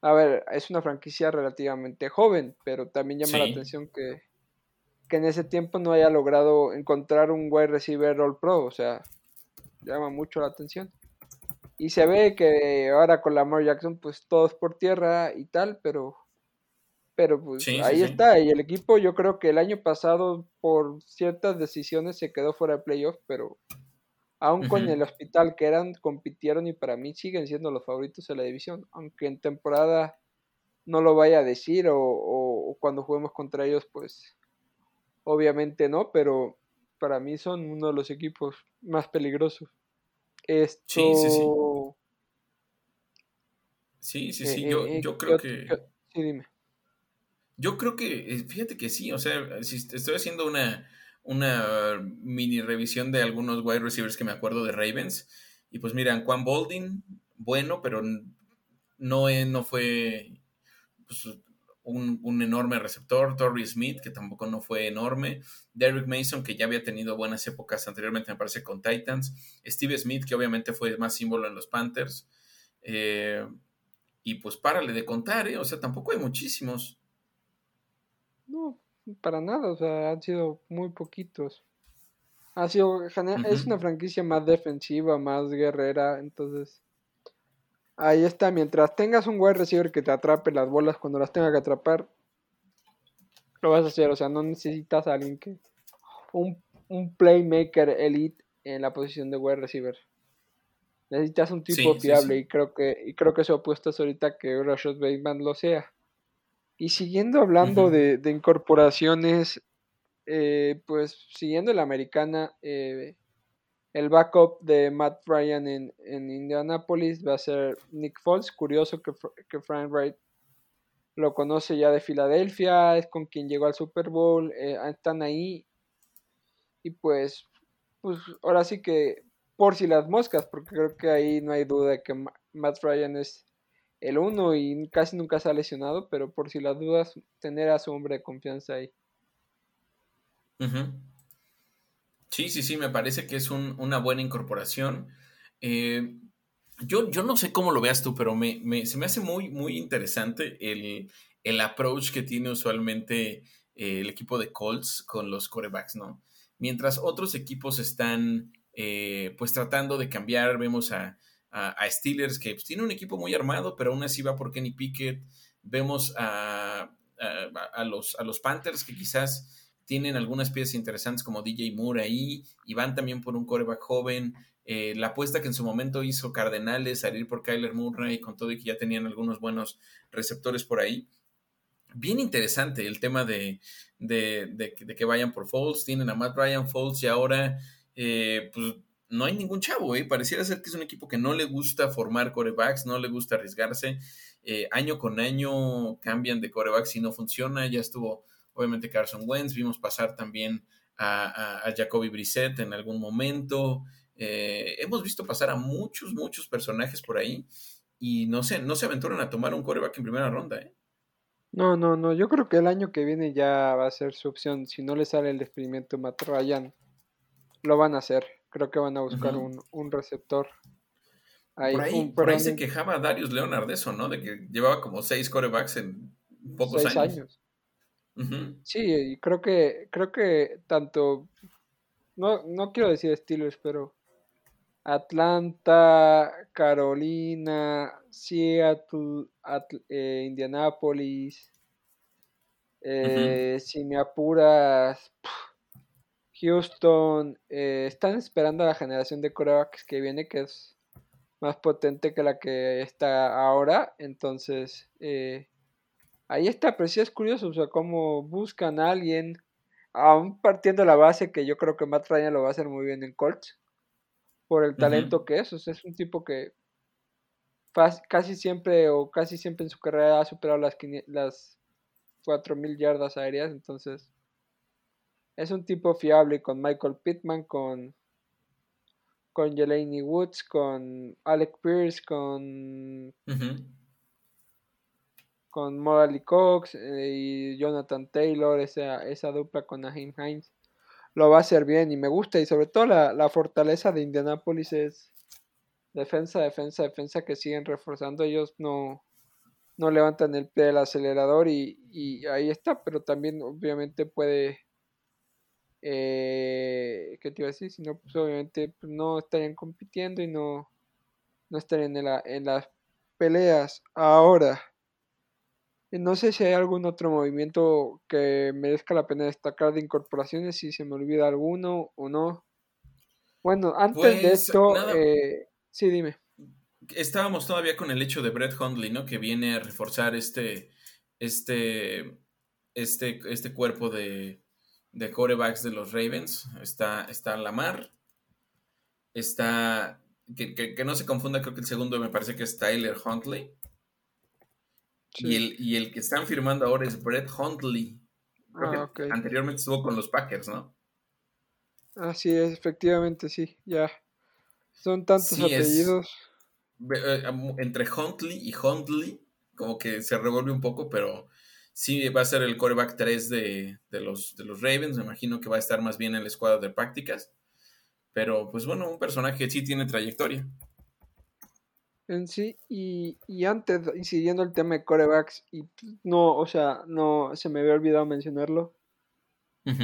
A ver, es una franquicia relativamente joven, pero también llama la atención que, que en ese tiempo no haya logrado encontrar un wide receiver All Pro. O sea, llama mucho la atención. Y se ve que ahora con Lamar Jackson, pues todos por tierra y tal, pero, pero pues ahí está. Y el equipo, yo creo que el año pasado, por ciertas decisiones, se quedó fuera de playoff, pero aún con el hospital que eran, compitieron y para mí siguen siendo los favoritos de la división, aunque en temporada no lo vaya a decir o, o cuando juguemos contra ellos, pues obviamente no, pero para mí son uno de los equipos más peligrosos. Esto... Sí, sí, sí. Sí, sí, sí. yo, yo creo que. sí, dime. Yo creo que, fíjate que sí, o sea, si estoy haciendo una, una mini revisión de algunos wide receivers que me acuerdo de Ravens. Y pues miran, Juan Bolding, bueno, pero no, no fue pues, un, enorme receptor. Torrey Smith, que tampoco no fue enorme. Derrick Mason, que ya había tenido buenas épocas anteriormente, me parece, con Titans. Steve Smith, que obviamente fue más símbolo en los Panthers. Eh, y pues párale de contar, ¿eh? O sea, tampoco hay muchísimos. No, para nada, o sea, han sido muy poquitos. Ha sido, es una franquicia más defensiva, más guerrera, entonces ahí está, mientras tengas un wide receiver que te atrape las bolas cuando las tenga que atrapar, lo vas a hacer, o sea, no necesitas a alguien que un, un playmaker elite en la posición de wide receiver. Necesitas un tipo fiable y creo que y creo que eso apuestas ahorita que Rashad Bateman lo sea. Y siguiendo hablando de, incorporaciones, eh, pues siguiendo la americana, eh, el backup de Matt Ryan en, en, Indianapolis va a ser Nick Foles. Curioso que, que Frank Wright lo conoce ya de Filadelfia, es con quien llegó al Super Bowl, eh, están ahí. Y pues, pues ahora sí que por si las moscas, porque creo que ahí no hay duda de que Matt Ryan es el uno y casi nunca se ha lesionado, pero por si las dudas, tener a su hombre de confianza ahí. Sí, sí, sí, me parece que es una buena incorporación. Eh, yo, yo, no sé cómo lo veas tú, pero me, se me hace muy, muy interesante el, el approach que tiene usualmente eh, el equipo de Colts con los corebacks, ¿no? Mientras otros equipos están eh, pues tratando de cambiar, vemos a, a, Steelers, que pues, tiene un equipo muy armado, pero aún así va por Kenny Pickett. Vemos a, a, los, a los Panthers, que quizás tienen algunas piezas interesantes como DJ Moore ahí, y van también por un coreback joven. Eh, la apuesta que en su momento hizo Cardenales, salir por Kyler Murray, con todo y que ya tenían algunos buenos receptores por ahí. Bien interesante el tema de, de, que vayan por Foles. Tienen a Matt Ryan Foles y ahora, eh, pues no hay ningún chavo, ¿eh? Pareciera ser que es un equipo que no le gusta formar corebacks, no le gusta arriesgarse. Eh, año con año cambian de corebacks y no funciona. Ya estuvo, obviamente, Carson Wentz. Vimos pasar también a, Jacoby Brissett en algún momento. Eh, hemos visto pasar a muchos, muchos personajes por ahí y no se, no se aventuran a tomar un coreback en primera ronda, ¿eh? No, no, no. Yo creo que el año que viene ya va a ser su opción. Si no le sale el experimento Matt Ryan, lo van a hacer. Creo que van a buscar un, un, receptor. Ahí, por, ahí, por ahí, se quejaba Darius Leonard de eso, ¿no? De que llevaba como seis corebacks en pocos seis años. Sí, y creo que, creo que tanto, no, no quiero decir Steelers, pero Atlanta, Carolina, Seattle, eh, Indianapolis, eh, si me apuras, Houston eh, están esperando a la generación de corebacks que viene, que es más potente que la que está ahora. Entonces, eh, ahí está, pero sí es curioso, o sea, cómo buscan a alguien, aún partiendo la base que yo creo que Matt Ryan lo va a hacer muy bien en Colts, por el talento que es. O sea, es un tipo que casi siempre o casi siempre en su carrera ha superado las, las 4.000 yardas aéreas, entonces es un tipo fiable con Michael Pittman, con, con Jelani Woods, con Alec Pierce, con, con Morley Cox eh, y Jonathan Taylor, esa, esa dupla con Naheem Hines. Lo va a hacer bien y me gusta. Y sobre todo la, fortaleza de Indianapolis es defensa, defensa, defensa que siguen reforzando. Ellos no, no levantan el pie del acelerador y, y ahí está, pero también obviamente puede eh, ¿qué te iba a decir? Si no, pues obviamente pues, no estarían compitiendo y no, no estarían en, la, en las peleas. Ahora, no sé si hay algún otro movimiento que merezca la pena destacar de incorporaciones, si se me olvida alguno o no. Bueno, antes de pues, esto, eh, sí, dime. Estábamos todavía con el hecho de Brett Hundley, ¿no? Que viene a reforzar este, este, este, este cuerpo de, de corebacks de los Ravens. Está, está Lamar, está que, no se confunda, creo que el segundo me parece que es Tyler Huntley. Y, el, y el que están firmando ahora es Brett Huntley. Ah, anteriormente estuvo con los Packers, ¿no? Así es, efectivamente, sí, ya. Son tantos apellidos. Eh, entre Huntley y Huntley, como que se revuelve un poco, pero sí va a ser el coreback 3 de, los, de los Ravens. Me imagino que va a estar más bien en la escuadra de prácticas. Pero, pues bueno, un personaje que sí tiene trayectoria. En sí, y, y antes, y siguiendo el tema de corebacks, y no, o sea, no se me había olvidado mencionarlo.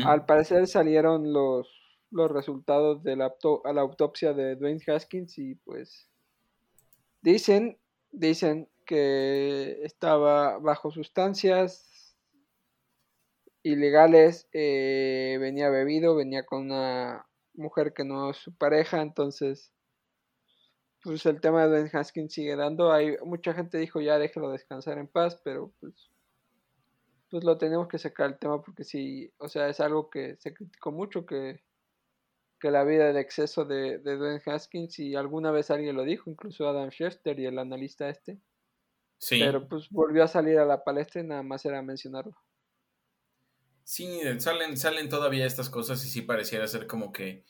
Al parecer salieron los, los resultados de la, a la autopsia de Dwayne Haskins y pues dicen, dicen que estaba bajo sustancias ilegales, eh, venía bebido, venía con una mujer que no es su pareja, entonces pues el tema de Ben Haskins sigue dando. Hay mucha gente dijo ya déjelo descansar en paz, pero pues pues lo tenemos que sacar el tema porque sí, o sea, es algo que se criticó mucho que, que la vida de exceso de, de Dwayne Haskins y alguna vez alguien lo dijo, incluso Adam Schefter y el analista este. Sí. Pero pues volvió a salir a la palestra y nada más era mencionarlo. Sí, salen, salen todavía estas cosas y sí pareciera ser como que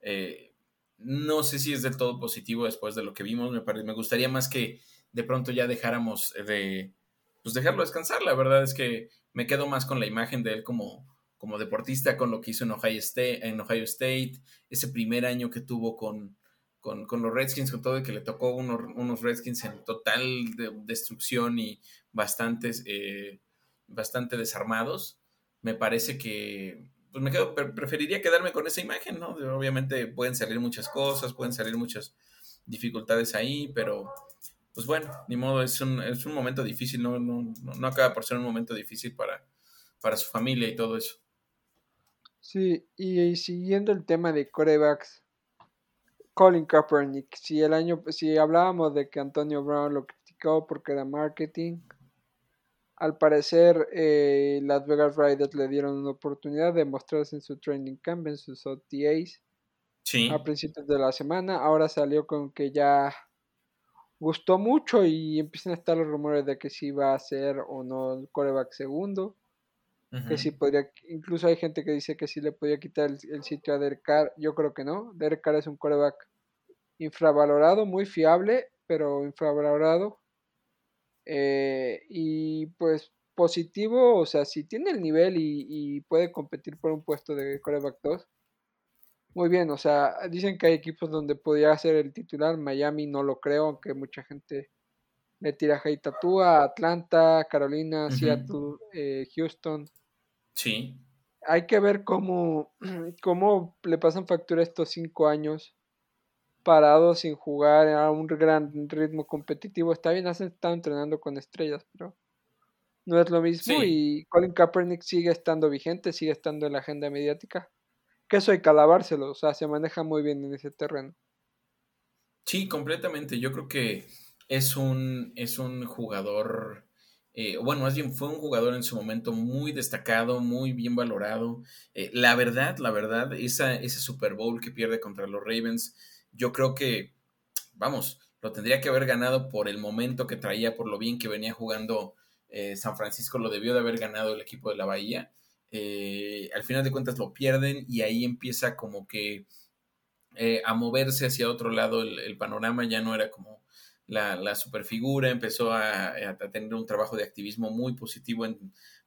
eh, no sé si es del todo positivo después de lo que vimos. Me, me gustaría más que de pronto ya dejáramos de pues dejarlo descansar. La verdad es que me quedo más con la imagen de él como, como deportista, con lo que hizo en Ohio, State, en Ohio State, ese primer año que tuvo con, con, los Redskins, con todo, y que le tocó unos, Redskins en total destrucción y bastantes, eh, bastante desarmados. Me parece que pues me quedo, preferiría quedarme con esa imagen, ¿no? Obviamente pueden salir muchas cosas, pueden salir muchas dificultades ahí, pero pues bueno, ni modo, es un, es un momento difícil, no, no, no, acaba por ser un momento difícil para, para su familia y todo eso. Sí, y, siguiendo el tema de corebacks, Colin Kaepernick, si el año, si hablábamos de que Antonio Brown lo criticó porque era marketing, al parecer, eh, Las Vegas Raiders le dieron una oportunidad de mostrarse en su training camp, en sus OTAs, a principios de la semana. Ahora salió con que ya gustó mucho y empiezan a estar los rumores de que si va a ser o no el coreback segundo. Que si podría, incluso hay gente que dice que si le podía quitar el, sitio a Derek Carr. Yo creo que no. Derek Carr es un coreback infravalorado, muy fiable, pero infravalorado. Eh, y pues positivo, o sea, si tiene el nivel y, puede competir por un puesto de coreback 2, muy bien, o sea, dicen que hay equipos donde podría ser el titular, Miami no lo creo, aunque mucha gente le tira hate a Atlanta, Carolina, Seattle, eh, Houston. Sí. Hay que ver cómo, cómo le pasan factura estos cinco años parado sin jugar a un gran ritmo competitivo. Está bien, has estado entrenando con estrellas, pero no es lo mismo. Y Colin Kaepernick sigue estando vigente, sigue estando en la agenda mediática. Que eso hay que alabárselo, o sea, se maneja muy bien en ese terreno. Sí, completamente. Yo creo que es un, es un jugador, eh, bueno, más bien fue un jugador en su momento muy destacado, muy bien valorado. Eh, la verdad, la verdad, ese Super Bowl que pierde contra los Ravens yo creo que, vamos, lo tendría que haber ganado por el momento que traía, por lo bien que venía jugando eh, San Francisco, lo debió de haber ganado el equipo de la Bahía. Al final de cuentas lo pierden y ahí empieza como que a moverse hacia otro lado el, panorama, ya no era como la, superfigura, empezó a, a, tener un trabajo de activismo muy positivo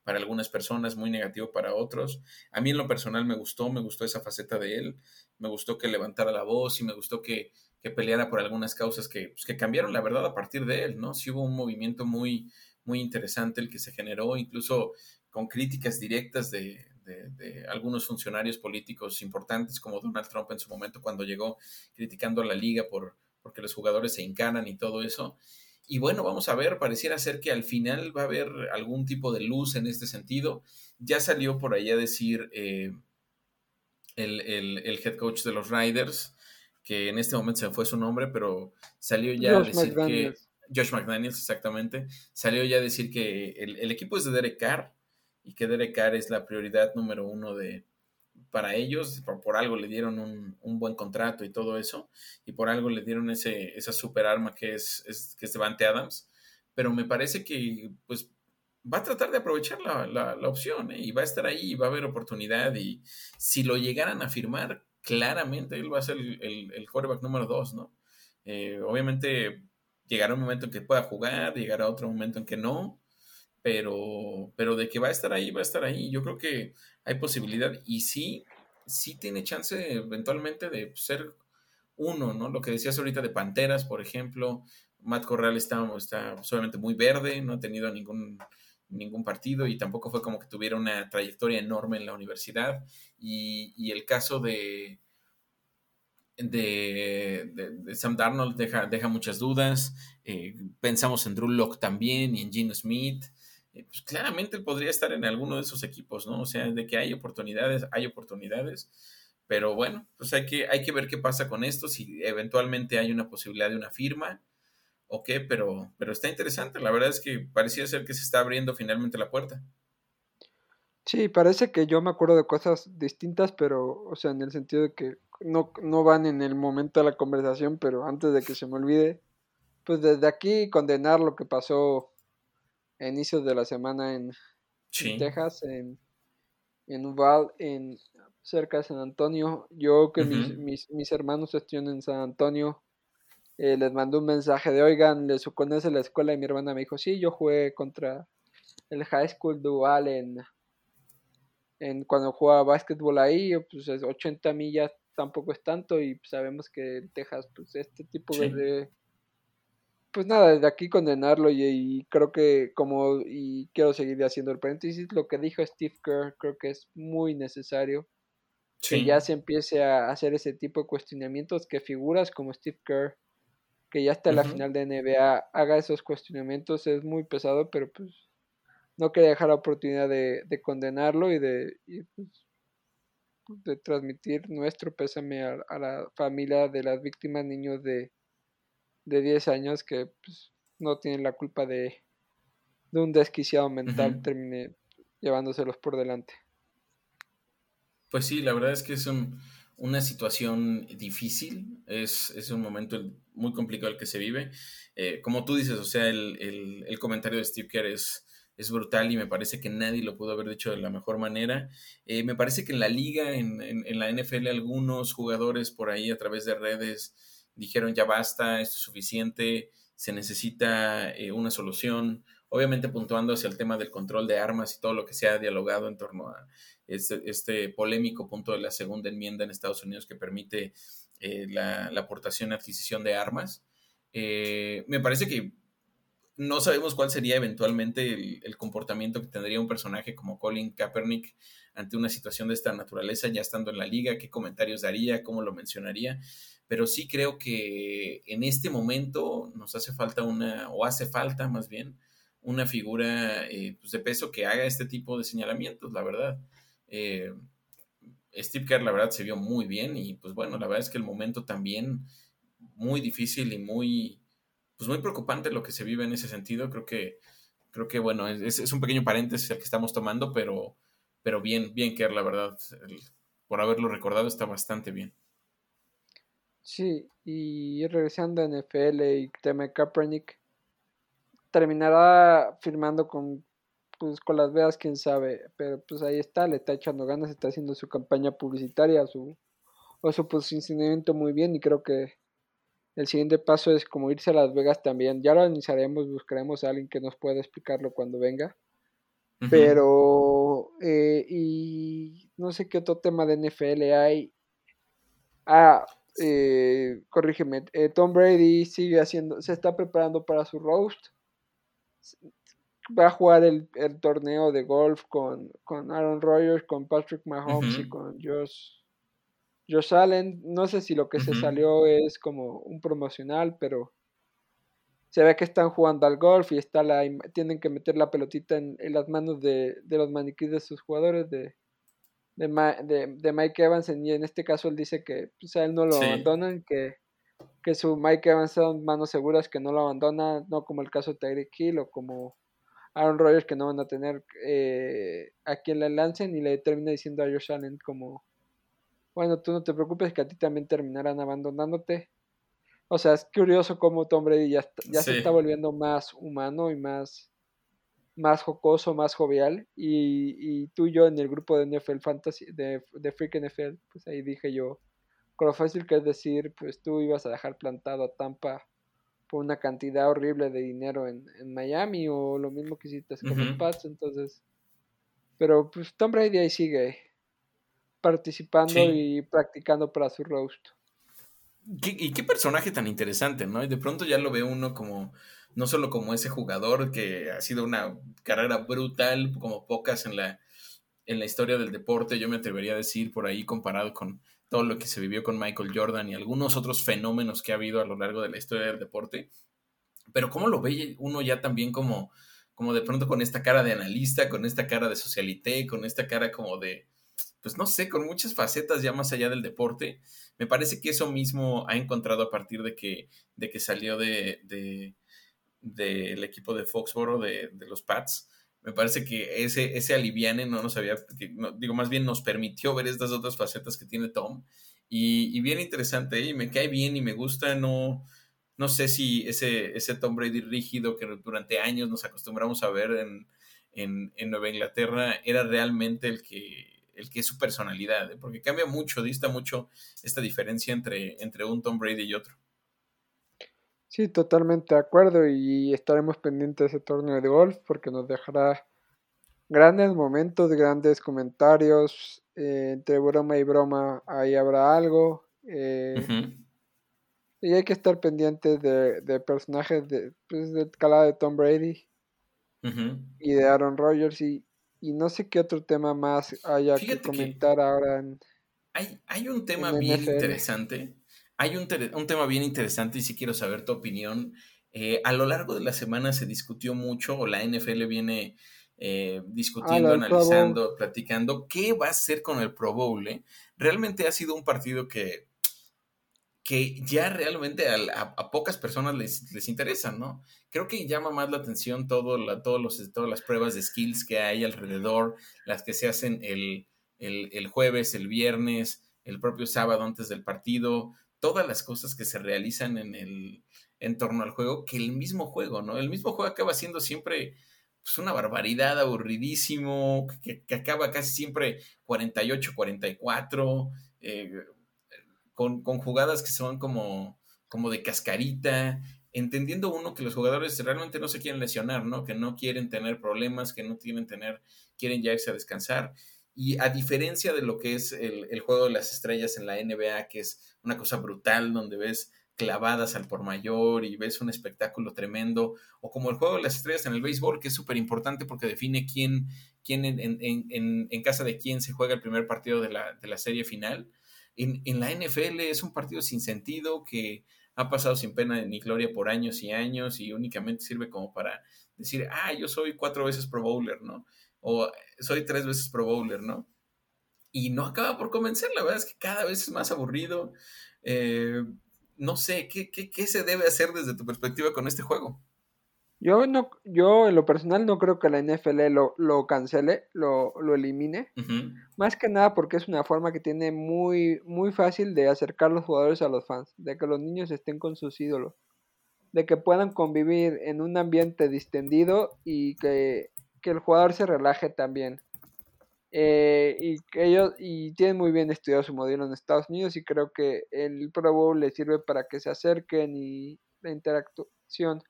para algunas personas, muy negativo para otros. A mí en lo personal me gustó, me gustó esa faceta de él, me gustó que levantara la voz y me gustó que, peleara por algunas causas que, pues, que, cambiaron la verdad a partir de él, ¿no? Sí hubo un movimiento muy, muy interesante el que se generó, incluso con críticas directas de, algunos funcionarios políticos importantes como Donald Trump en su momento cuando llegó criticando a la liga por porque los jugadores se encanan y todo eso. Y bueno, vamos a ver, pareciera ser que al final va a haber algún tipo de luz en este sentido. Ya salió por ahí a decir eh, el, head coach de los Riders, que en este momento se fue su nombre, pero salió ya a decir que... Josh McDaniels, exactamente. Salió ya a decir que el, equipo es de Derek Carr y que Derek Carr es la prioridad número uno de, para ellos, por, algo le dieron un, buen contrato y todo eso, y por algo le dieron ese, esa super arma que es, que es Devante Adams, pero me parece que pues va a tratar de aprovechar la, opción ¿eh? y va a estar ahí y va a haber oportunidad y si lo llegaran a firmar, claramente él va a ser el quarterback número dos, ¿no? Eh, obviamente llegará un momento en que pueda jugar, llegará otro momento en que no, pero, pero de que va a estar ahí, va a estar ahí. Yo creo que hay posibilidad y sí, sí tiene chance eventualmente de ser uno, ¿no? Lo que decías ahorita de Panteras, por ejemplo, Matt Corral está, está solamente muy verde, no ha tenido ningún, ningún partido y tampoco fue como que tuviera una trayectoria enorme en la universidad. Y, el caso de, de, Sam Darnold deja, deja muchas dudas. Eh, pensamos en Drew Locke también y en Gene Smith. Eh, pues claramente podría estar en alguno de esos equipos, ¿no? O sea, de que hay oportunidades, hay oportunidades. Pero bueno, pues hay que, hay que ver qué pasa con esto, si eventualmente hay una posibilidad de una firma o qué, pero, pero está interesante. La verdad es que parecía ser que se está abriendo finalmente la puerta. Sí, parece que yo me acuerdo de cosas distintas, pero, o sea, en el sentido de que no, no van en el momento de la conversación, pero antes de que se me olvide, pues desde aquí condenar lo que pasó a inicios de la semana en, Texas, en, en Uval, en cerca de San Antonio. Yo que mis, mis, mis, hermanos estudian en San Antonio, eh, les mandé un mensaje de, oigan, ¿les conoce la escuela? Y mi hermana me dijo, sí, yo jugué contra el High School Dual en, en cuando jugaba básquetbol ahí, pues es 80 millas tampoco es tanto y sabemos que en Texas, pues este tipo de... Pues nada, desde aquí condenarlo y, creo que como, y quiero seguir haciendo el paréntesis, lo que dijo Steve Kerr creo que es muy necesario. Que ya se empiece a hacer ese tipo de cuestionamientos, que figuras como Steve Kerr que ya está en la final de NBA haga esos cuestionamientos es muy pesado, pero pues no quería dejar la oportunidad de, condenarlo y de, pues, de transmitir nuestro pésame a, la familia de las víctimas, niños de, de 10 años que pues, no tienen la culpa de, de un desquiciado mental, termine llevándoselos por delante. Pues sí, la verdad es que es un una situación difícil, es, es, un momento muy complicado el que se vive. Eh, como tú dices, o sea, el, el, comentario de Steve Kerr es, es, brutal y me parece que nadie lo pudo haber dicho de la mejor manera. Eh, me parece que en la liga, en, en, la NFL, algunos jugadores por ahí a través de redes dijeron ya basta, esto es suficiente, se necesita eh, una solución. Obviamente puntuando hacia el tema del control de armas y todo lo que se ha dialogado en torno a este, este, polémico punto de la segunda enmienda en Estados Unidos que permite eh, la, aportación y adquisición de armas. Eh, me parece que no sabemos cuál sería eventualmente el, comportamiento que tendría un personaje como Colin Kaepernick ante una situación de esta naturaleza, ya estando en la liga, qué comentarios daría, cómo lo mencionaría, pero sí creo que en este momento nos hace falta una, o hace falta más bien, una figura eh, pues, de peso que haga este tipo de señalamientos, la verdad. Eh, Steve Kerr, la verdad, se vio muy bien y pues bueno, la verdad es que el momento también muy difícil y muy, pues muy preocupante lo que se vive en ese sentido. Creo que, creo que bueno, es, un pequeño paréntesis el que estamos tomando, pero, pero bien, bien Kerr, la verdad, por haberlo recordado está bastante bien. Sí, y regresando a NFL y tema de Kaepernick, terminará firmando con pues con las veas quién sabe, pero pues ahí está, le está echando ganas, está haciendo su campaña publicitaria, su o su posicionamiento muy bien y creo que el siguiente paso es como irse a Las Vegas también. Ya lo iniciaremos, buscaremos a alguien que nos pueda explicarlo cuando venga. Pero, eh, y no sé qué otro tema de NFL hay. Ah, eh, corrígeme, eh, Tom Brady sigue haciendo, se está preparando para su roast. Va a jugar el, torneo de golf con, con, Aaron Rodgers, con Patrick Mahomes y con Josh, Josh Allen. No sé si lo que se salió es como un promocional, pero se ve que están jugando al golf y está la, tienen que meter la pelotita en, las manos de, los maniquíes de sus jugadores de, de, Mike Evans y en este caso él dice que pues, a él no lo abandonan, que, que su Mike Evans son manos seguras que no lo abandona, no como el caso de Tyreek Hill o como Aaron Rodgers que no van a tener eh, a quien le lancen y le termina diciendo a Josh Allen como bueno, tú no te preocupes que a ti también terminarán abandonándote. O sea, es curioso cómo Tom Brady ya, ya se está volviendo más humano y más, más jocoso, más jovial. Y, y, tú y yo en el grupo de NFL Fantasy, de, de Freak NFL, pues ahí dije yo, con lo fácil que es decir, pues tú ibas a dejar plantado a Tampa por una cantidad horrible de dinero en, en Miami o lo mismo que hiciste con los Pats, entonces... Pero pues Tom Brady ahí sigue participando y practicando para su roast. y qué personaje tan interesante, ¿no? Y de pronto ya lo ve uno como, no solo como ese jugador que ha sido una carrera brutal, como pocas en la, en la historia del deporte, yo me atrevería a decir por ahí comparado con todo lo que se vivió con Michael Jordan y algunos otros fenómenos que ha habido a lo largo de la historia del deporte, pero cómo lo ve uno ya también como, como de pronto con esta cara de analista, con esta cara de socialité, con esta cara como de, pues no sé, con muchas facetas ya más allá del deporte. Me parece que eso mismo ha encontrado a partir de que, de que salió de, del equipo de Foxboro, de, los Pats. Me parece que ese, ese aliviane no nos había, digo, más bien nos permitió ver estas otras facetas que tiene Tom. Y, bien interesante, ¿eh? y me cae bien y me gusta, no, no sé si ese, ese Tom Brady rígido que durante años nos acostumbramos a ver en, en Nueva Inglaterra era realmente el que, el que es su personalidad, ¿eh? porque cambia mucho, dista mucho esta diferencia entre, entre un Tom Brady y otro. Sí, totalmente de acuerdo y estaremos pendientes de ese torneo de golf porque nos dejará grandes momentos, grandes comentarios, eh, entre broma y broma ahí habrá algo. Eh, y hay que estar pendientes de, personajes de, pues, de de Tom Brady y de Aaron Rodgers y, y no sé qué otro tema más haya que comentar ahora. hay, hay, un tema bien interesante. Hay un, un, tema bien interesante y sí quiero saber tu opinión. Eh, a lo largo de la semana se discutió mucho, o la NFL viene eh, discutiendo, analizando, platicando qué va a hacer con el Pro Bowl. Eh? Realmente ha sido un partido que que ya realmente a, pocas personas les, interesa, ¿no? Creo que llama más la atención todo la, todos los, todas las pruebas de skills que hay alrededor, las que se hacen el, jueves, el viernes, el propio sábado antes del partido, todas las cosas que se realizan en el en torno al juego, que el mismo juego, ¿no? El mismo juego acaba siendo siempre pues, una barbaridad, aburridísimo, que, acaba casi siempre 48, 44, eh, con, jugadas que son como, como de cascarita, entendiendo uno que los jugadores realmente no se quieren lesionar, ¿no? Que no quieren tener problemas, que no quieren tener, quieren ya irse a descansar. Y a diferencia de lo que es el, el, juego de las estrellas en la NBA, que es una cosa brutal, donde ves clavadas al por mayor y ves un espectáculo tremendo, o como el juego de las estrellas en el béisbol, que es súper importante porque define quién, quién en, en, en, en, casa de quién se juega el primer partido de la, de la serie final en, la NFL es un partido sin sentido que ha pasado sin pena ni gloria por años y años y únicamente sirve como para decir, ah, yo soy cuatro veces Pro Bowler, ¿no? O soy tres veces Pro Bowler, ¿no? Y no acaba por convencer, la verdad es que cada vez es más aburrido. Eh, no sé, ¿qué, ¿qué, qué, se debe hacer desde tu perspectiva con este juego? Yo no, yo en lo personal no creo que la NFL lo, lo cancele, lo, lo elimine. Más que nada porque es una forma que tiene muy, muy fácil de acercar los jugadores a los fans, de que los niños estén con sus ídolos, de que puedan convivir en un ambiente distendido y que, el jugador se relaje también. Eh, y que ellos y tienen muy bien estudiado su modelo en Estados Unidos y creo que el Pro Bowl les sirve para que se acerquen y la interacción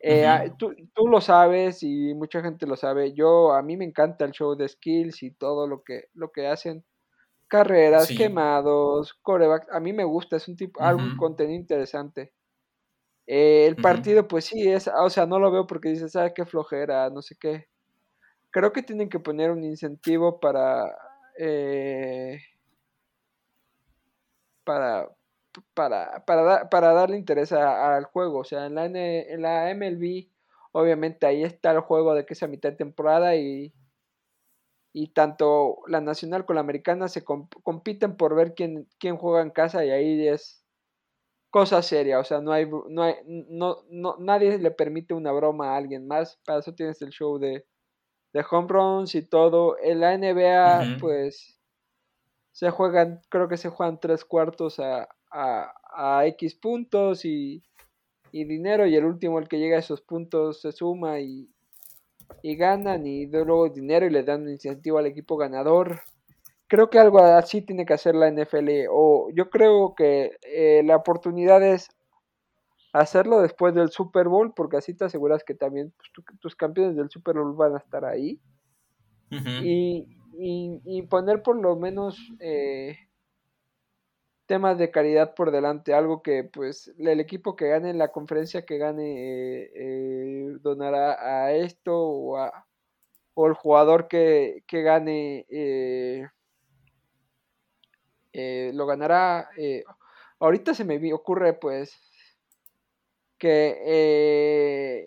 eh, tú, tú, lo sabes y mucha gente lo sabe. Yo, a mí me encanta el show de skills y todo lo que, lo que hacen. Carreras, quemados, corebacks. A mí me gusta, es un tipo, algo, contenido interesante. Eh, el partido, pues sí, es, o sea, no lo veo porque dices, ¿sabes qué flojera? No sé qué. Creo que tienen que poner un incentivo para. Eh, para, para, para, para darle interés al juego. O sea, en la, en la MLB, obviamente ahí está el juego de que es a mitad de temporada y, y tanto la nacional como la americana se compiten por ver quién, quién juega en casa y ahí es cosa seria. O sea, no hay, no hay, no, no, nadie le permite una broma a alguien más. Para eso tienes el show de, de home runs y todo. En la NBA, pues se juegan, creo que se juegan tres cuartos a, a, X puntos y, y, dinero y el último, el que llega a esos puntos, se suma y, y ganan y luego dinero y le dan un incentivo al equipo ganador. Creo que algo así tiene que hacer la NFL o yo creo que eh, la oportunidad es hacerlo después del Super Bowl porque así te aseguras que también pues, tus campeones del Super Bowl van a estar ahí. Y, y, poner por lo menos eh, temas de caridad por delante, algo que pues el equipo que gane la conferencia que gane eh, eh, donará a esto o, a, o el jugador que, que gane eh, lo ganará. ahorita se me ocurre pues que,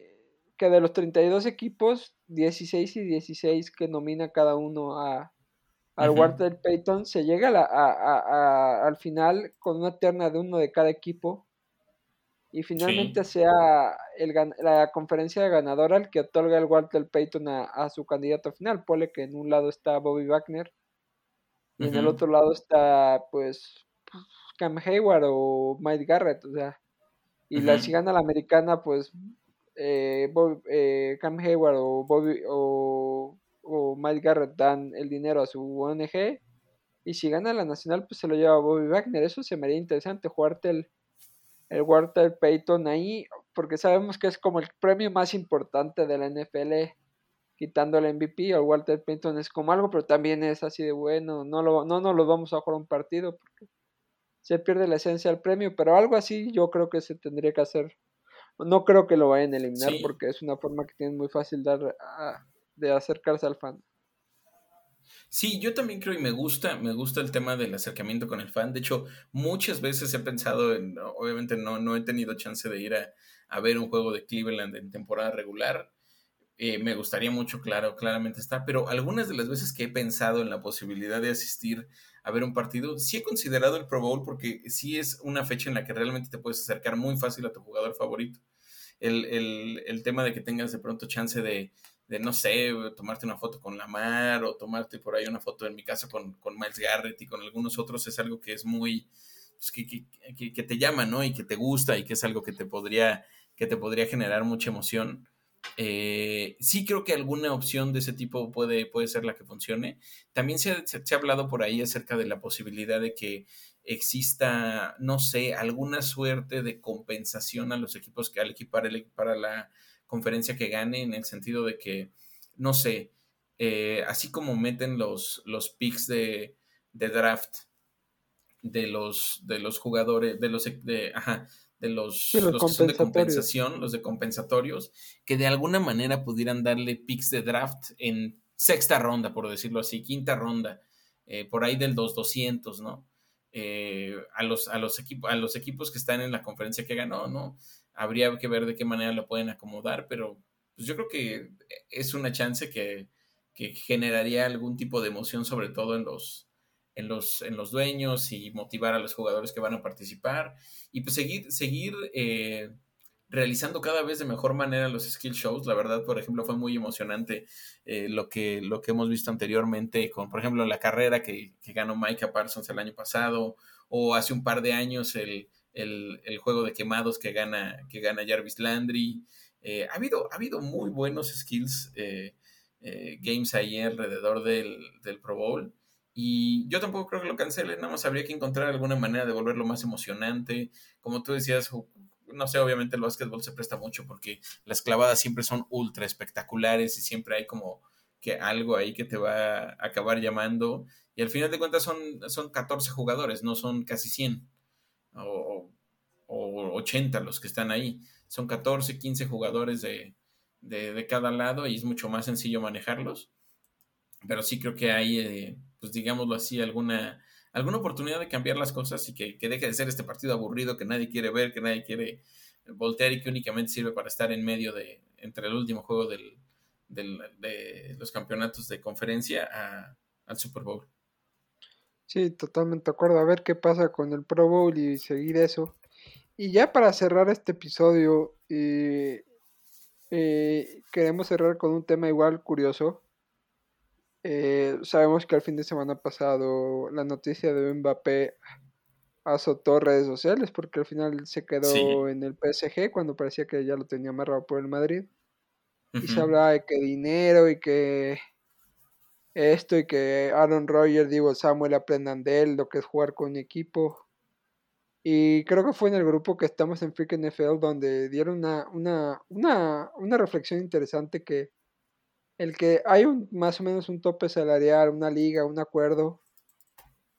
que de los 32 equipos, 16 y 16 que nomina cada uno a, al Walter Payton, se llega a al final con una terna de uno de cada equipo y finalmente sea el, la conferencia ganadora el que otorga el Walter Payton a, su candidato final. Pone que en un lado está Bobby Wagner y en el otro lado está pues Cam Hayward o Mike Garrett, o sea, y la si gana la americana pues eh, eh, Cam Hayward o Bobby o o Mike Garrett dan el dinero a su ONG y si gana la nacional pues se lo lleva Bobby Wagner. Eso se me haría interesante jugarte el, el Walter Payton ahí porque sabemos que es como el premio más importante de la NFL quitando el MVP el Walter Payton es como algo pero también es así de bueno no lo, no nos lo vamos a jugar un partido porque se pierde la esencia del premio pero algo así yo creo que se tendría que hacer no creo que lo vayan a eliminar porque es una forma que tienen muy fácil dar a, de acercarse al fan. Sí, yo también creo y me gusta, me gusta el tema del acercamiento con el fan. De hecho, muchas veces he pensado en, obviamente no, no he tenido chance de ir a, ver un juego de Cleveland en temporada regular. Eh, me gustaría mucho, claro, claramente está, pero algunas de las veces que he pensado en la posibilidad de asistir a ver un partido, sí he considerado el Pro Bowl porque sí es una fecha en la que realmente te puedes acercar muy fácil a tu jugador favorito. El, el, el tema de que tengas de pronto chance de, no sé, tomarte una foto con Lamar o tomarte por ahí una foto en mi casa con, con Miles Garrett y con algunos otros es algo que es muy, pues, que, que, que, te llama, ¿no? Y que te gusta y que es algo que te podría, que te podría generar mucha emoción. Eh, sí creo que alguna opción de ese tipo puede, puede ser la que funcione. También se ha, hablado por ahí acerca de la posibilidad de que exista, no sé, alguna suerte de compensación a los equipos que al equipar para la conferencia que gane en el sentido de que, no sé, eh, así como meten los, los picks de, draft de los, de los jugadores, de los, de, ajá, de los, los, que son de compensación, los de compensatorios, que de alguna manera pudieran darle picks de draft en sexta ronda, por decirlo así, quinta ronda, eh, por ahí del 2-200, ¿no? Eh, a, los, a, los a los equipos que están en la conferencia que ganó, ¿no? habría que ver de qué manera lo pueden acomodar, pero pues yo creo que es una chance que, generaría algún tipo de emoción, sobre todo en los, en los, en los dueños y motivar a los jugadores que van a participar y pues seguir, seguir eh, realizando cada vez de mejor manera los skill shows. La verdad, por ejemplo, fue muy emocionante eh, lo, que, lo que hemos visto anteriormente con, por ejemplo, la carrera que, que ganó Micah Parsons el año pasado o hace un par de años el el, juego de quemados que gana, que gana Jarvis Landry. Eh, ha, habido, ha habido muy buenos skills games ahí alrededor del, Pro Bowl. Y yo tampoco creo que lo cancelen, nada más habría que encontrar alguna manera de volverlo más emocionante. Como tú decías, no sé, obviamente el básquetbol se presta mucho porque las clavadas siempre son ultra espectaculares y siempre hay como que algo ahí que te va a acabar llamando. Y al final de cuentas son, son 14 jugadores, no son casi 100 o, 80 los que están ahí. Son 14, 15 jugadores de, cada lado y es mucho más sencillo manejarlos. Pero sí creo que hay, eh, pues digámoslo así, alguna, alguna oportunidad de cambiar las cosas y que, deje de ser este partido aburrido que nadie quiere ver, que nadie quiere voltear y que únicamente sirve para estar en medio de, entre el último juego del, de los campeonatos de conferencia al Super Bowl. Sí, totalmente acuerdo. A ver qué pasa con el Pro Bowl y seguir eso. Y ya para cerrar este episodio, eh, eh, queremos cerrar con un tema igual curioso. Eh, sabemos que al fin de semana pasado la noticia de Mbappé azotó redes sociales porque al final se quedó en el PSG cuando parecía que ya lo tenía amarrado por el Madrid. Y se hablaba de que dinero y que esto y que Aaron Rodgers, digo, Samuel aprendan de él lo que es jugar con un equipo. Y creo que fue en el grupo que estamos en Freak NFL donde dieron una, una, una, una reflexión interesante que el que hay un, más o menos un tope salarial, una liga, un acuerdo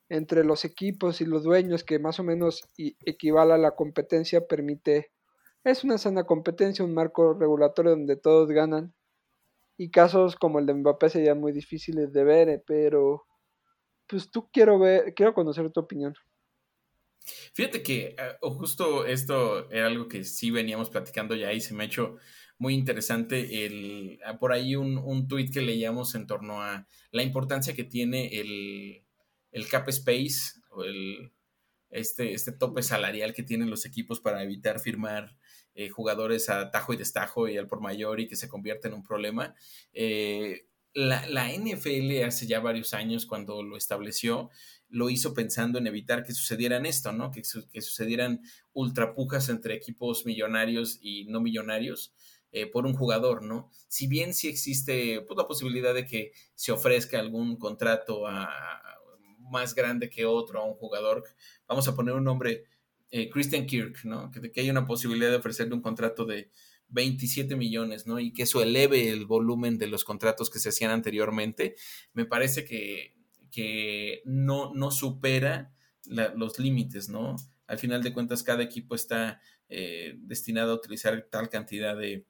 entre los equipos y los dueños que más o menos equivale a la competencia permite, es una sana competencia, un marco regulatorio donde todos ganan y casos como el de Mbappé serían muy difíciles de ver, eh, pero pues tú quiero ver, quiero conocer tu opinión. Fíjate que ah, justo esto era algo que sí veníamos platicando ya y se me ha hecho muy interesante el, ah, por ahí un, un tuit que leíamos en torno a la importancia que tiene el, el cap space o el, este, este tope salarial que tienen los equipos para evitar firmar eh, jugadores a tajo y destajo y al por mayor y que se convierte en un problema. Eh, la, la, NFL hace ya varios años, cuando lo estableció, lo hizo pensando en evitar que sucedieran esto, ¿no? Que, que sucedieran ultrapujas entre equipos millonarios y no millonarios. Eh, por un jugador, ¿no? Si bien sí existe pues, la posibilidad de que se ofrezca algún contrato a, más grande que otro a un jugador, vamos a poner un nombre, eh, Christian Kirk, ¿no? Que, hay una posibilidad de ofrecerle un contrato de 27 millones, ¿no? Y que eso eleve el volumen de los contratos que se hacían anteriormente, me parece que, que no, no supera los límites, ¿no? Al final de cuentas, cada equipo está eh, destinado a utilizar tal cantidad de,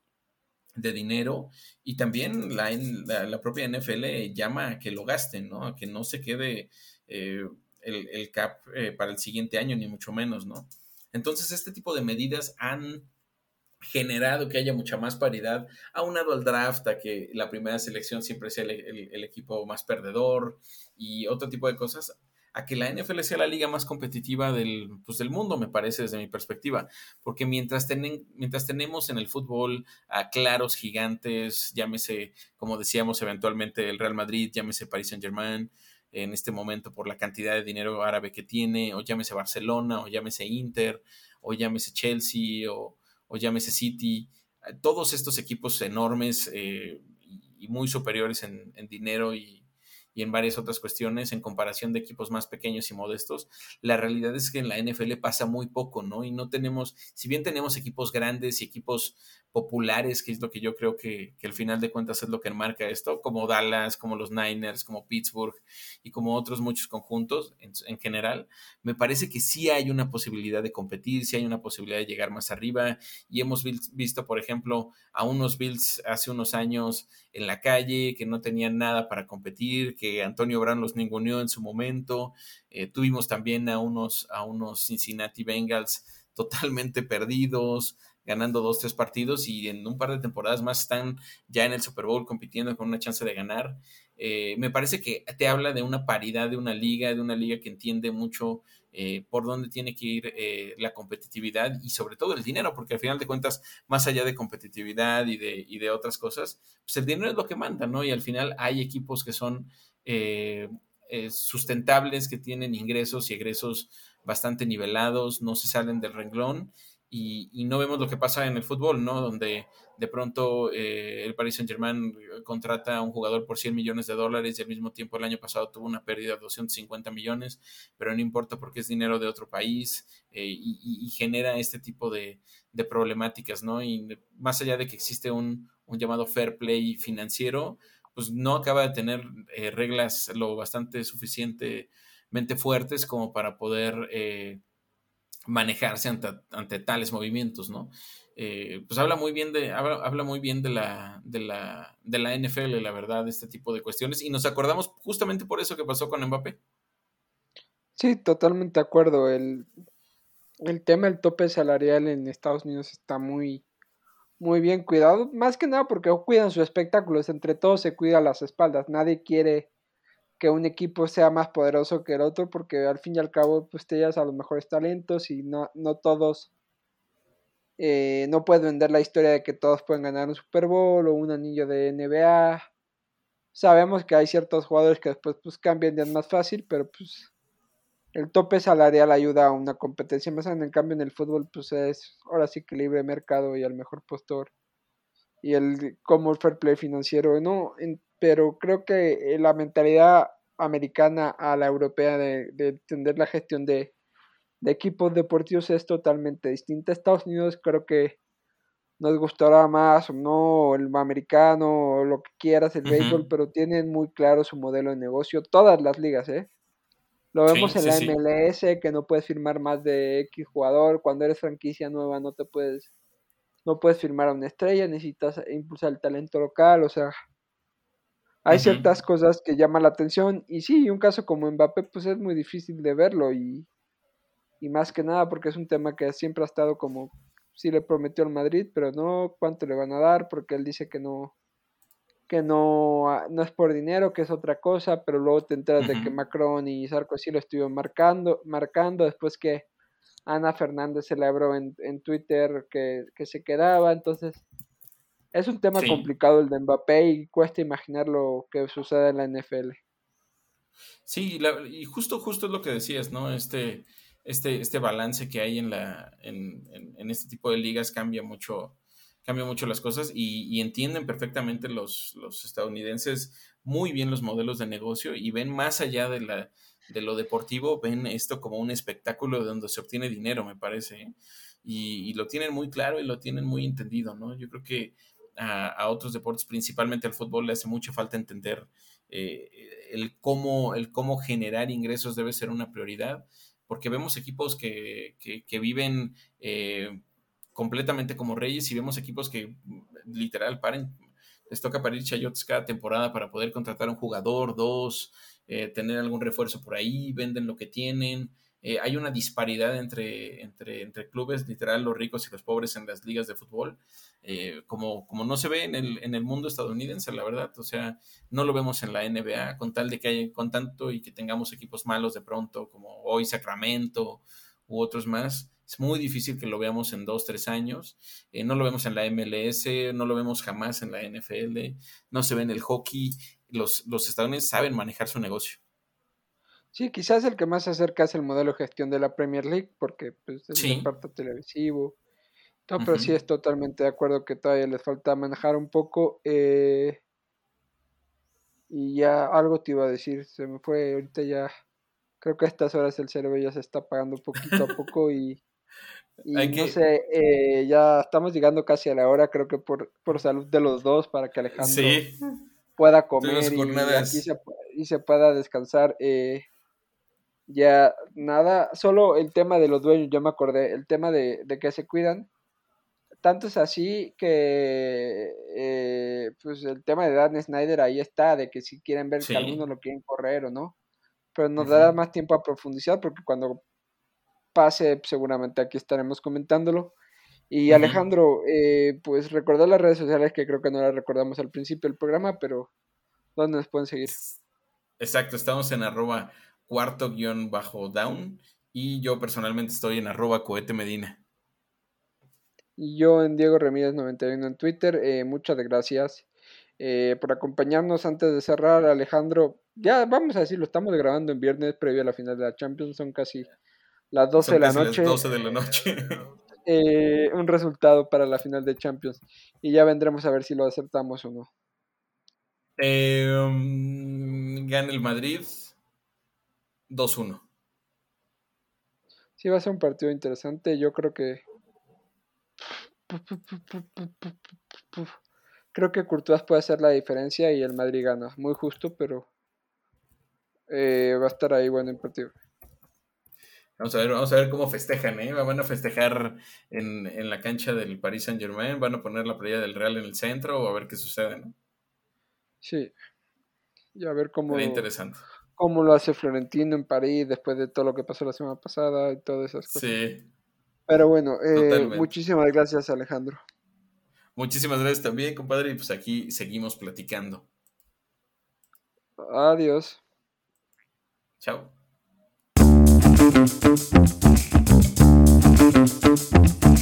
de dinero y también la, la, propia NFL llama a que lo gasten, ¿no? A que no se quede eh, el, cap eh, para el siguiente año, ni mucho menos, ¿no? Entonces, este tipo de medidas han generado que haya mucha más paridad, aunado al draft, a que la primera selección siempre sea el, equipo más perdedor y otro tipo de cosas, a que la NFL sea la liga más competitiva del, pues, del mundo, me parece desde mi perspectiva. Porque mientras, tenen, mientras tenemos en el fútbol a claros gigantes, llámese, como decíamos eventualmente, el Real Madrid, llámese Paris Saint Germain, en este momento por la cantidad de dinero árabe que tiene, o llámese Barcelona, o llámese Inter, o llámese Chelsea, o, o llámese City, todos estos equipos enormes eh, y muy superiores en, en dinero y, y en varias otras cuestiones en comparación de equipos más pequeños y modestos, la realidad es que en la NFL pasa muy poco, ¿no? Y no tenemos, si bien tenemos equipos grandes y equipos populares, que es lo que yo creo que, que al final de cuentas es lo que enmarca esto, como Dallas, como los Niners, como Pittsburgh y como otros muchos conjuntos en, en general, me parece que sí hay una posibilidad de competir, sí hay una posibilidad de llegar más arriba y hemos visto, por ejemplo, a unos Bills hace unos años en la calle que no tenían nada para competir, que Antonio Brown los ninguneó en su momento. Eh, tuvimos también a unos, a unos Cincinnati Bengals totalmente perdidos, ganando dos, tres partidos y en un par de temporadas más están ya en el Super Bowl compitiendo con una chance de ganar. Eh, me parece que te habla de una paridad de una liga, de una liga que entiende mucho eh, por dónde tiene que ir la competitividad y sobre todo el dinero, porque al final de cuentas, más allá de competitividad y de, y de otras cosas, pues el dinero es lo que manda, ¿no? Y al final hay equipos que son eh, sustentables, que tienen ingresos y egresos bastante nivelados, no se salen del renglón y, no vemos lo que pasa en el fútbol, ¿no? Donde de pronto eh, el Paris Saint Germain contrata a un jugador por 100 millones de dólares y al mismo tiempo el año pasado tuvo una pérdida de 250 millones, pero no importa porque es dinero de otro país eh, y, genera este tipo de, problemáticas, ¿no? Y más allá de que existe un, llamado fair play financiero, pues no acaba de tener eh, reglas lo bastante suficientemente fuertes como para poder manejarse ante, tales movimientos, ¿no? Eh, pues habla muy bien de, habla, muy bien de la, de la, de la NFL, la verdad, este tipo de cuestiones. Y nos acordamos justamente por eso que pasó con Mbappé. Sí, totalmente de acuerdo. El, el tema del tope salarial en Estados Unidos está muy, muy bien cuidado. Más que nada porque cuidan su espectáculo. Entre todos se cuida las espaldas. Nadie quiere que un equipo sea más poderoso que el otro, porque al fin y al cabo, pues te llevas a los mejores talentos y no, no todos, eh, no puedes vender la historia de que todos pueden ganar un Super Bowl o un anillo de NBA. Sabemos que hay ciertos jugadores que después pues cambian ya más fácil, pero pues el tope salarial ayuda a una competencia más. En cambio, en el fútbol, pues es ahora sí que libre mercado y al mejor postor. Y el como el fair play financiero, no. pero creo que la mentalidad americana a la europea de, de entender la gestión de, de equipos deportivos es totalmente distinta. Estados Unidos creo que nos gustará más o no el americano o lo que quieras, el béisbol, pero tienen muy claro su modelo de negocio. Todas las ligas, ¿eh? Lo vemos en la MLS, que no puedes firmar más de X jugador. Cuando eres franquicia nueva no te puedes, no puedes firmar a una estrella, necesitas impulsar el talento local, o sea, hay ciertas cosas que llaman la atención. Y sí, un caso como Mbappé, pues es muy difícil de verlo. Y, y más que nada porque es un tema que siempre ha estado como sí le prometió al Madrid, pero no cuánto le van a dar, porque él dice que no, que no, ah, no es por dinero, que es otra cosa, pero luego te enteras de que Macron y Sarkozy lo estuvieron marcando, marcando después que Ana Fernández celebró en, en Twitter que, se quedaba, entonces es un tema complicado el de Mbappé y cuesta imaginar lo que sucede en la NFL. Sí, y justo, justo es lo que decías, ¿no? Este, este, este balance que hay en, la, en, en, este tipo de ligas cambia mucho, cambia mucho las cosas y, entienden perfectamente los, estadounidenses muy bien los modelos de negocio y ven más allá de, la, de lo deportivo, ven esto como un espectáculo de donde se obtiene dinero, me parece. ¿eh? Y, lo tienen muy claro y lo tienen muy entendido, ¿no? Yo creo que a, otros deportes, principalmente al fútbol, le hace mucha falta entender eh, el, cómo, el cómo generar ingresos debe ser una prioridad porque vemos equipos que, que, viven eh, completamente como reyes y vemos equipos que literal paren, les toca parir chayotes cada temporada para poder contratar un jugador, dos, eh, tener algún refuerzo por ahí, venden lo que tienen. Eh, hay una disparidad entre, entre, entre, clubes, literal, los ricos y los pobres en las ligas de fútbol, eh, como, como no se ve en el, en el mundo estadounidense, la verdad. O sea, no lo vemos en la NBA, con tal de que haya, con tanto y que tengamos equipos malos de pronto, como hoy Sacramento u otros más. Es muy difícil que lo veamos en dos, tres años. Eh, no lo vemos en la MLS, no lo vemos jamás en la NFL, no se ve en el hockey. Los, los estadounidenses saben manejar su negocio. Sí, quizás el que más se acerca es el modelo de gestión de la Premier League, porque pues, es un parte televisivo. No, pero sí es totalmente de acuerdo que todavía les falta manejar un poco. Eh, y ya algo te iba a decir, se me fue ahorita ya. Creo que a estas horas el cerebro ya se está apagando poquito a poco y, y no sé, eh, ya estamos llegando casi a la hora, creo que por, por salud de los dos, para que Alejandro pueda comer y, y, se, pueda descansar. Eh, ya nada, solo el tema de los dueños, yo me acordé, el tema de, que se cuidan. Tanto es así que eh, pues el tema de Dan Snyder ahí está, de que si quieren ver que algunos lo quieren correr o no. Pero nos dará más tiempo a profundizar porque cuando pase seguramente aquí estaremos comentándolo. Y Alejandro, eh, pues recordar las redes sociales que creo que no las recordamos al principio del programa, pero ¿dónde nos pueden seguir? Exacto, estamos en arroba cuarto guion bajo down. Y yo personalmente estoy en arroba cohete medina. Y yo en Diego Remídez 91 en Twitter. Eh, muchas gracias eh, por acompañarnos antes de cerrar, Alejandro. Ya vamos a decirlo, estamos grabando en viernes previo a la final de la Champions. Son casi las 12 de la noche. Las 12 de la noche. Eh, un resultado para la final de Champions. Y ya vendremos a ver si lo acertamos o no. Um, gana el Madrid 2-1. Sí, va a ser un partido interesante. Yo creo que. Creo que Courtois puede hacer la diferencia y el Madrid gana. Muy justo, pero eh, va a estar ahí bueno el partido. Vamos a ver, vamos a ver cómo festejan, ¿eh? Van a festejar en, en la cancha del Paris Saint Germain, van a poner la playa del Real en el centro o a ver qué sucede, ¿no? Sí. Y a ver cómo. interesante cómo lo hace Florentino en París después de todo lo que pasó la semana pasada y todas esas cosas. Sí. Pero bueno, eh, muchísimas gracias Alejandro. Muchísimas gracias también, compadre, y pues aquí seguimos platicando. Adiós. Chao. Thank you.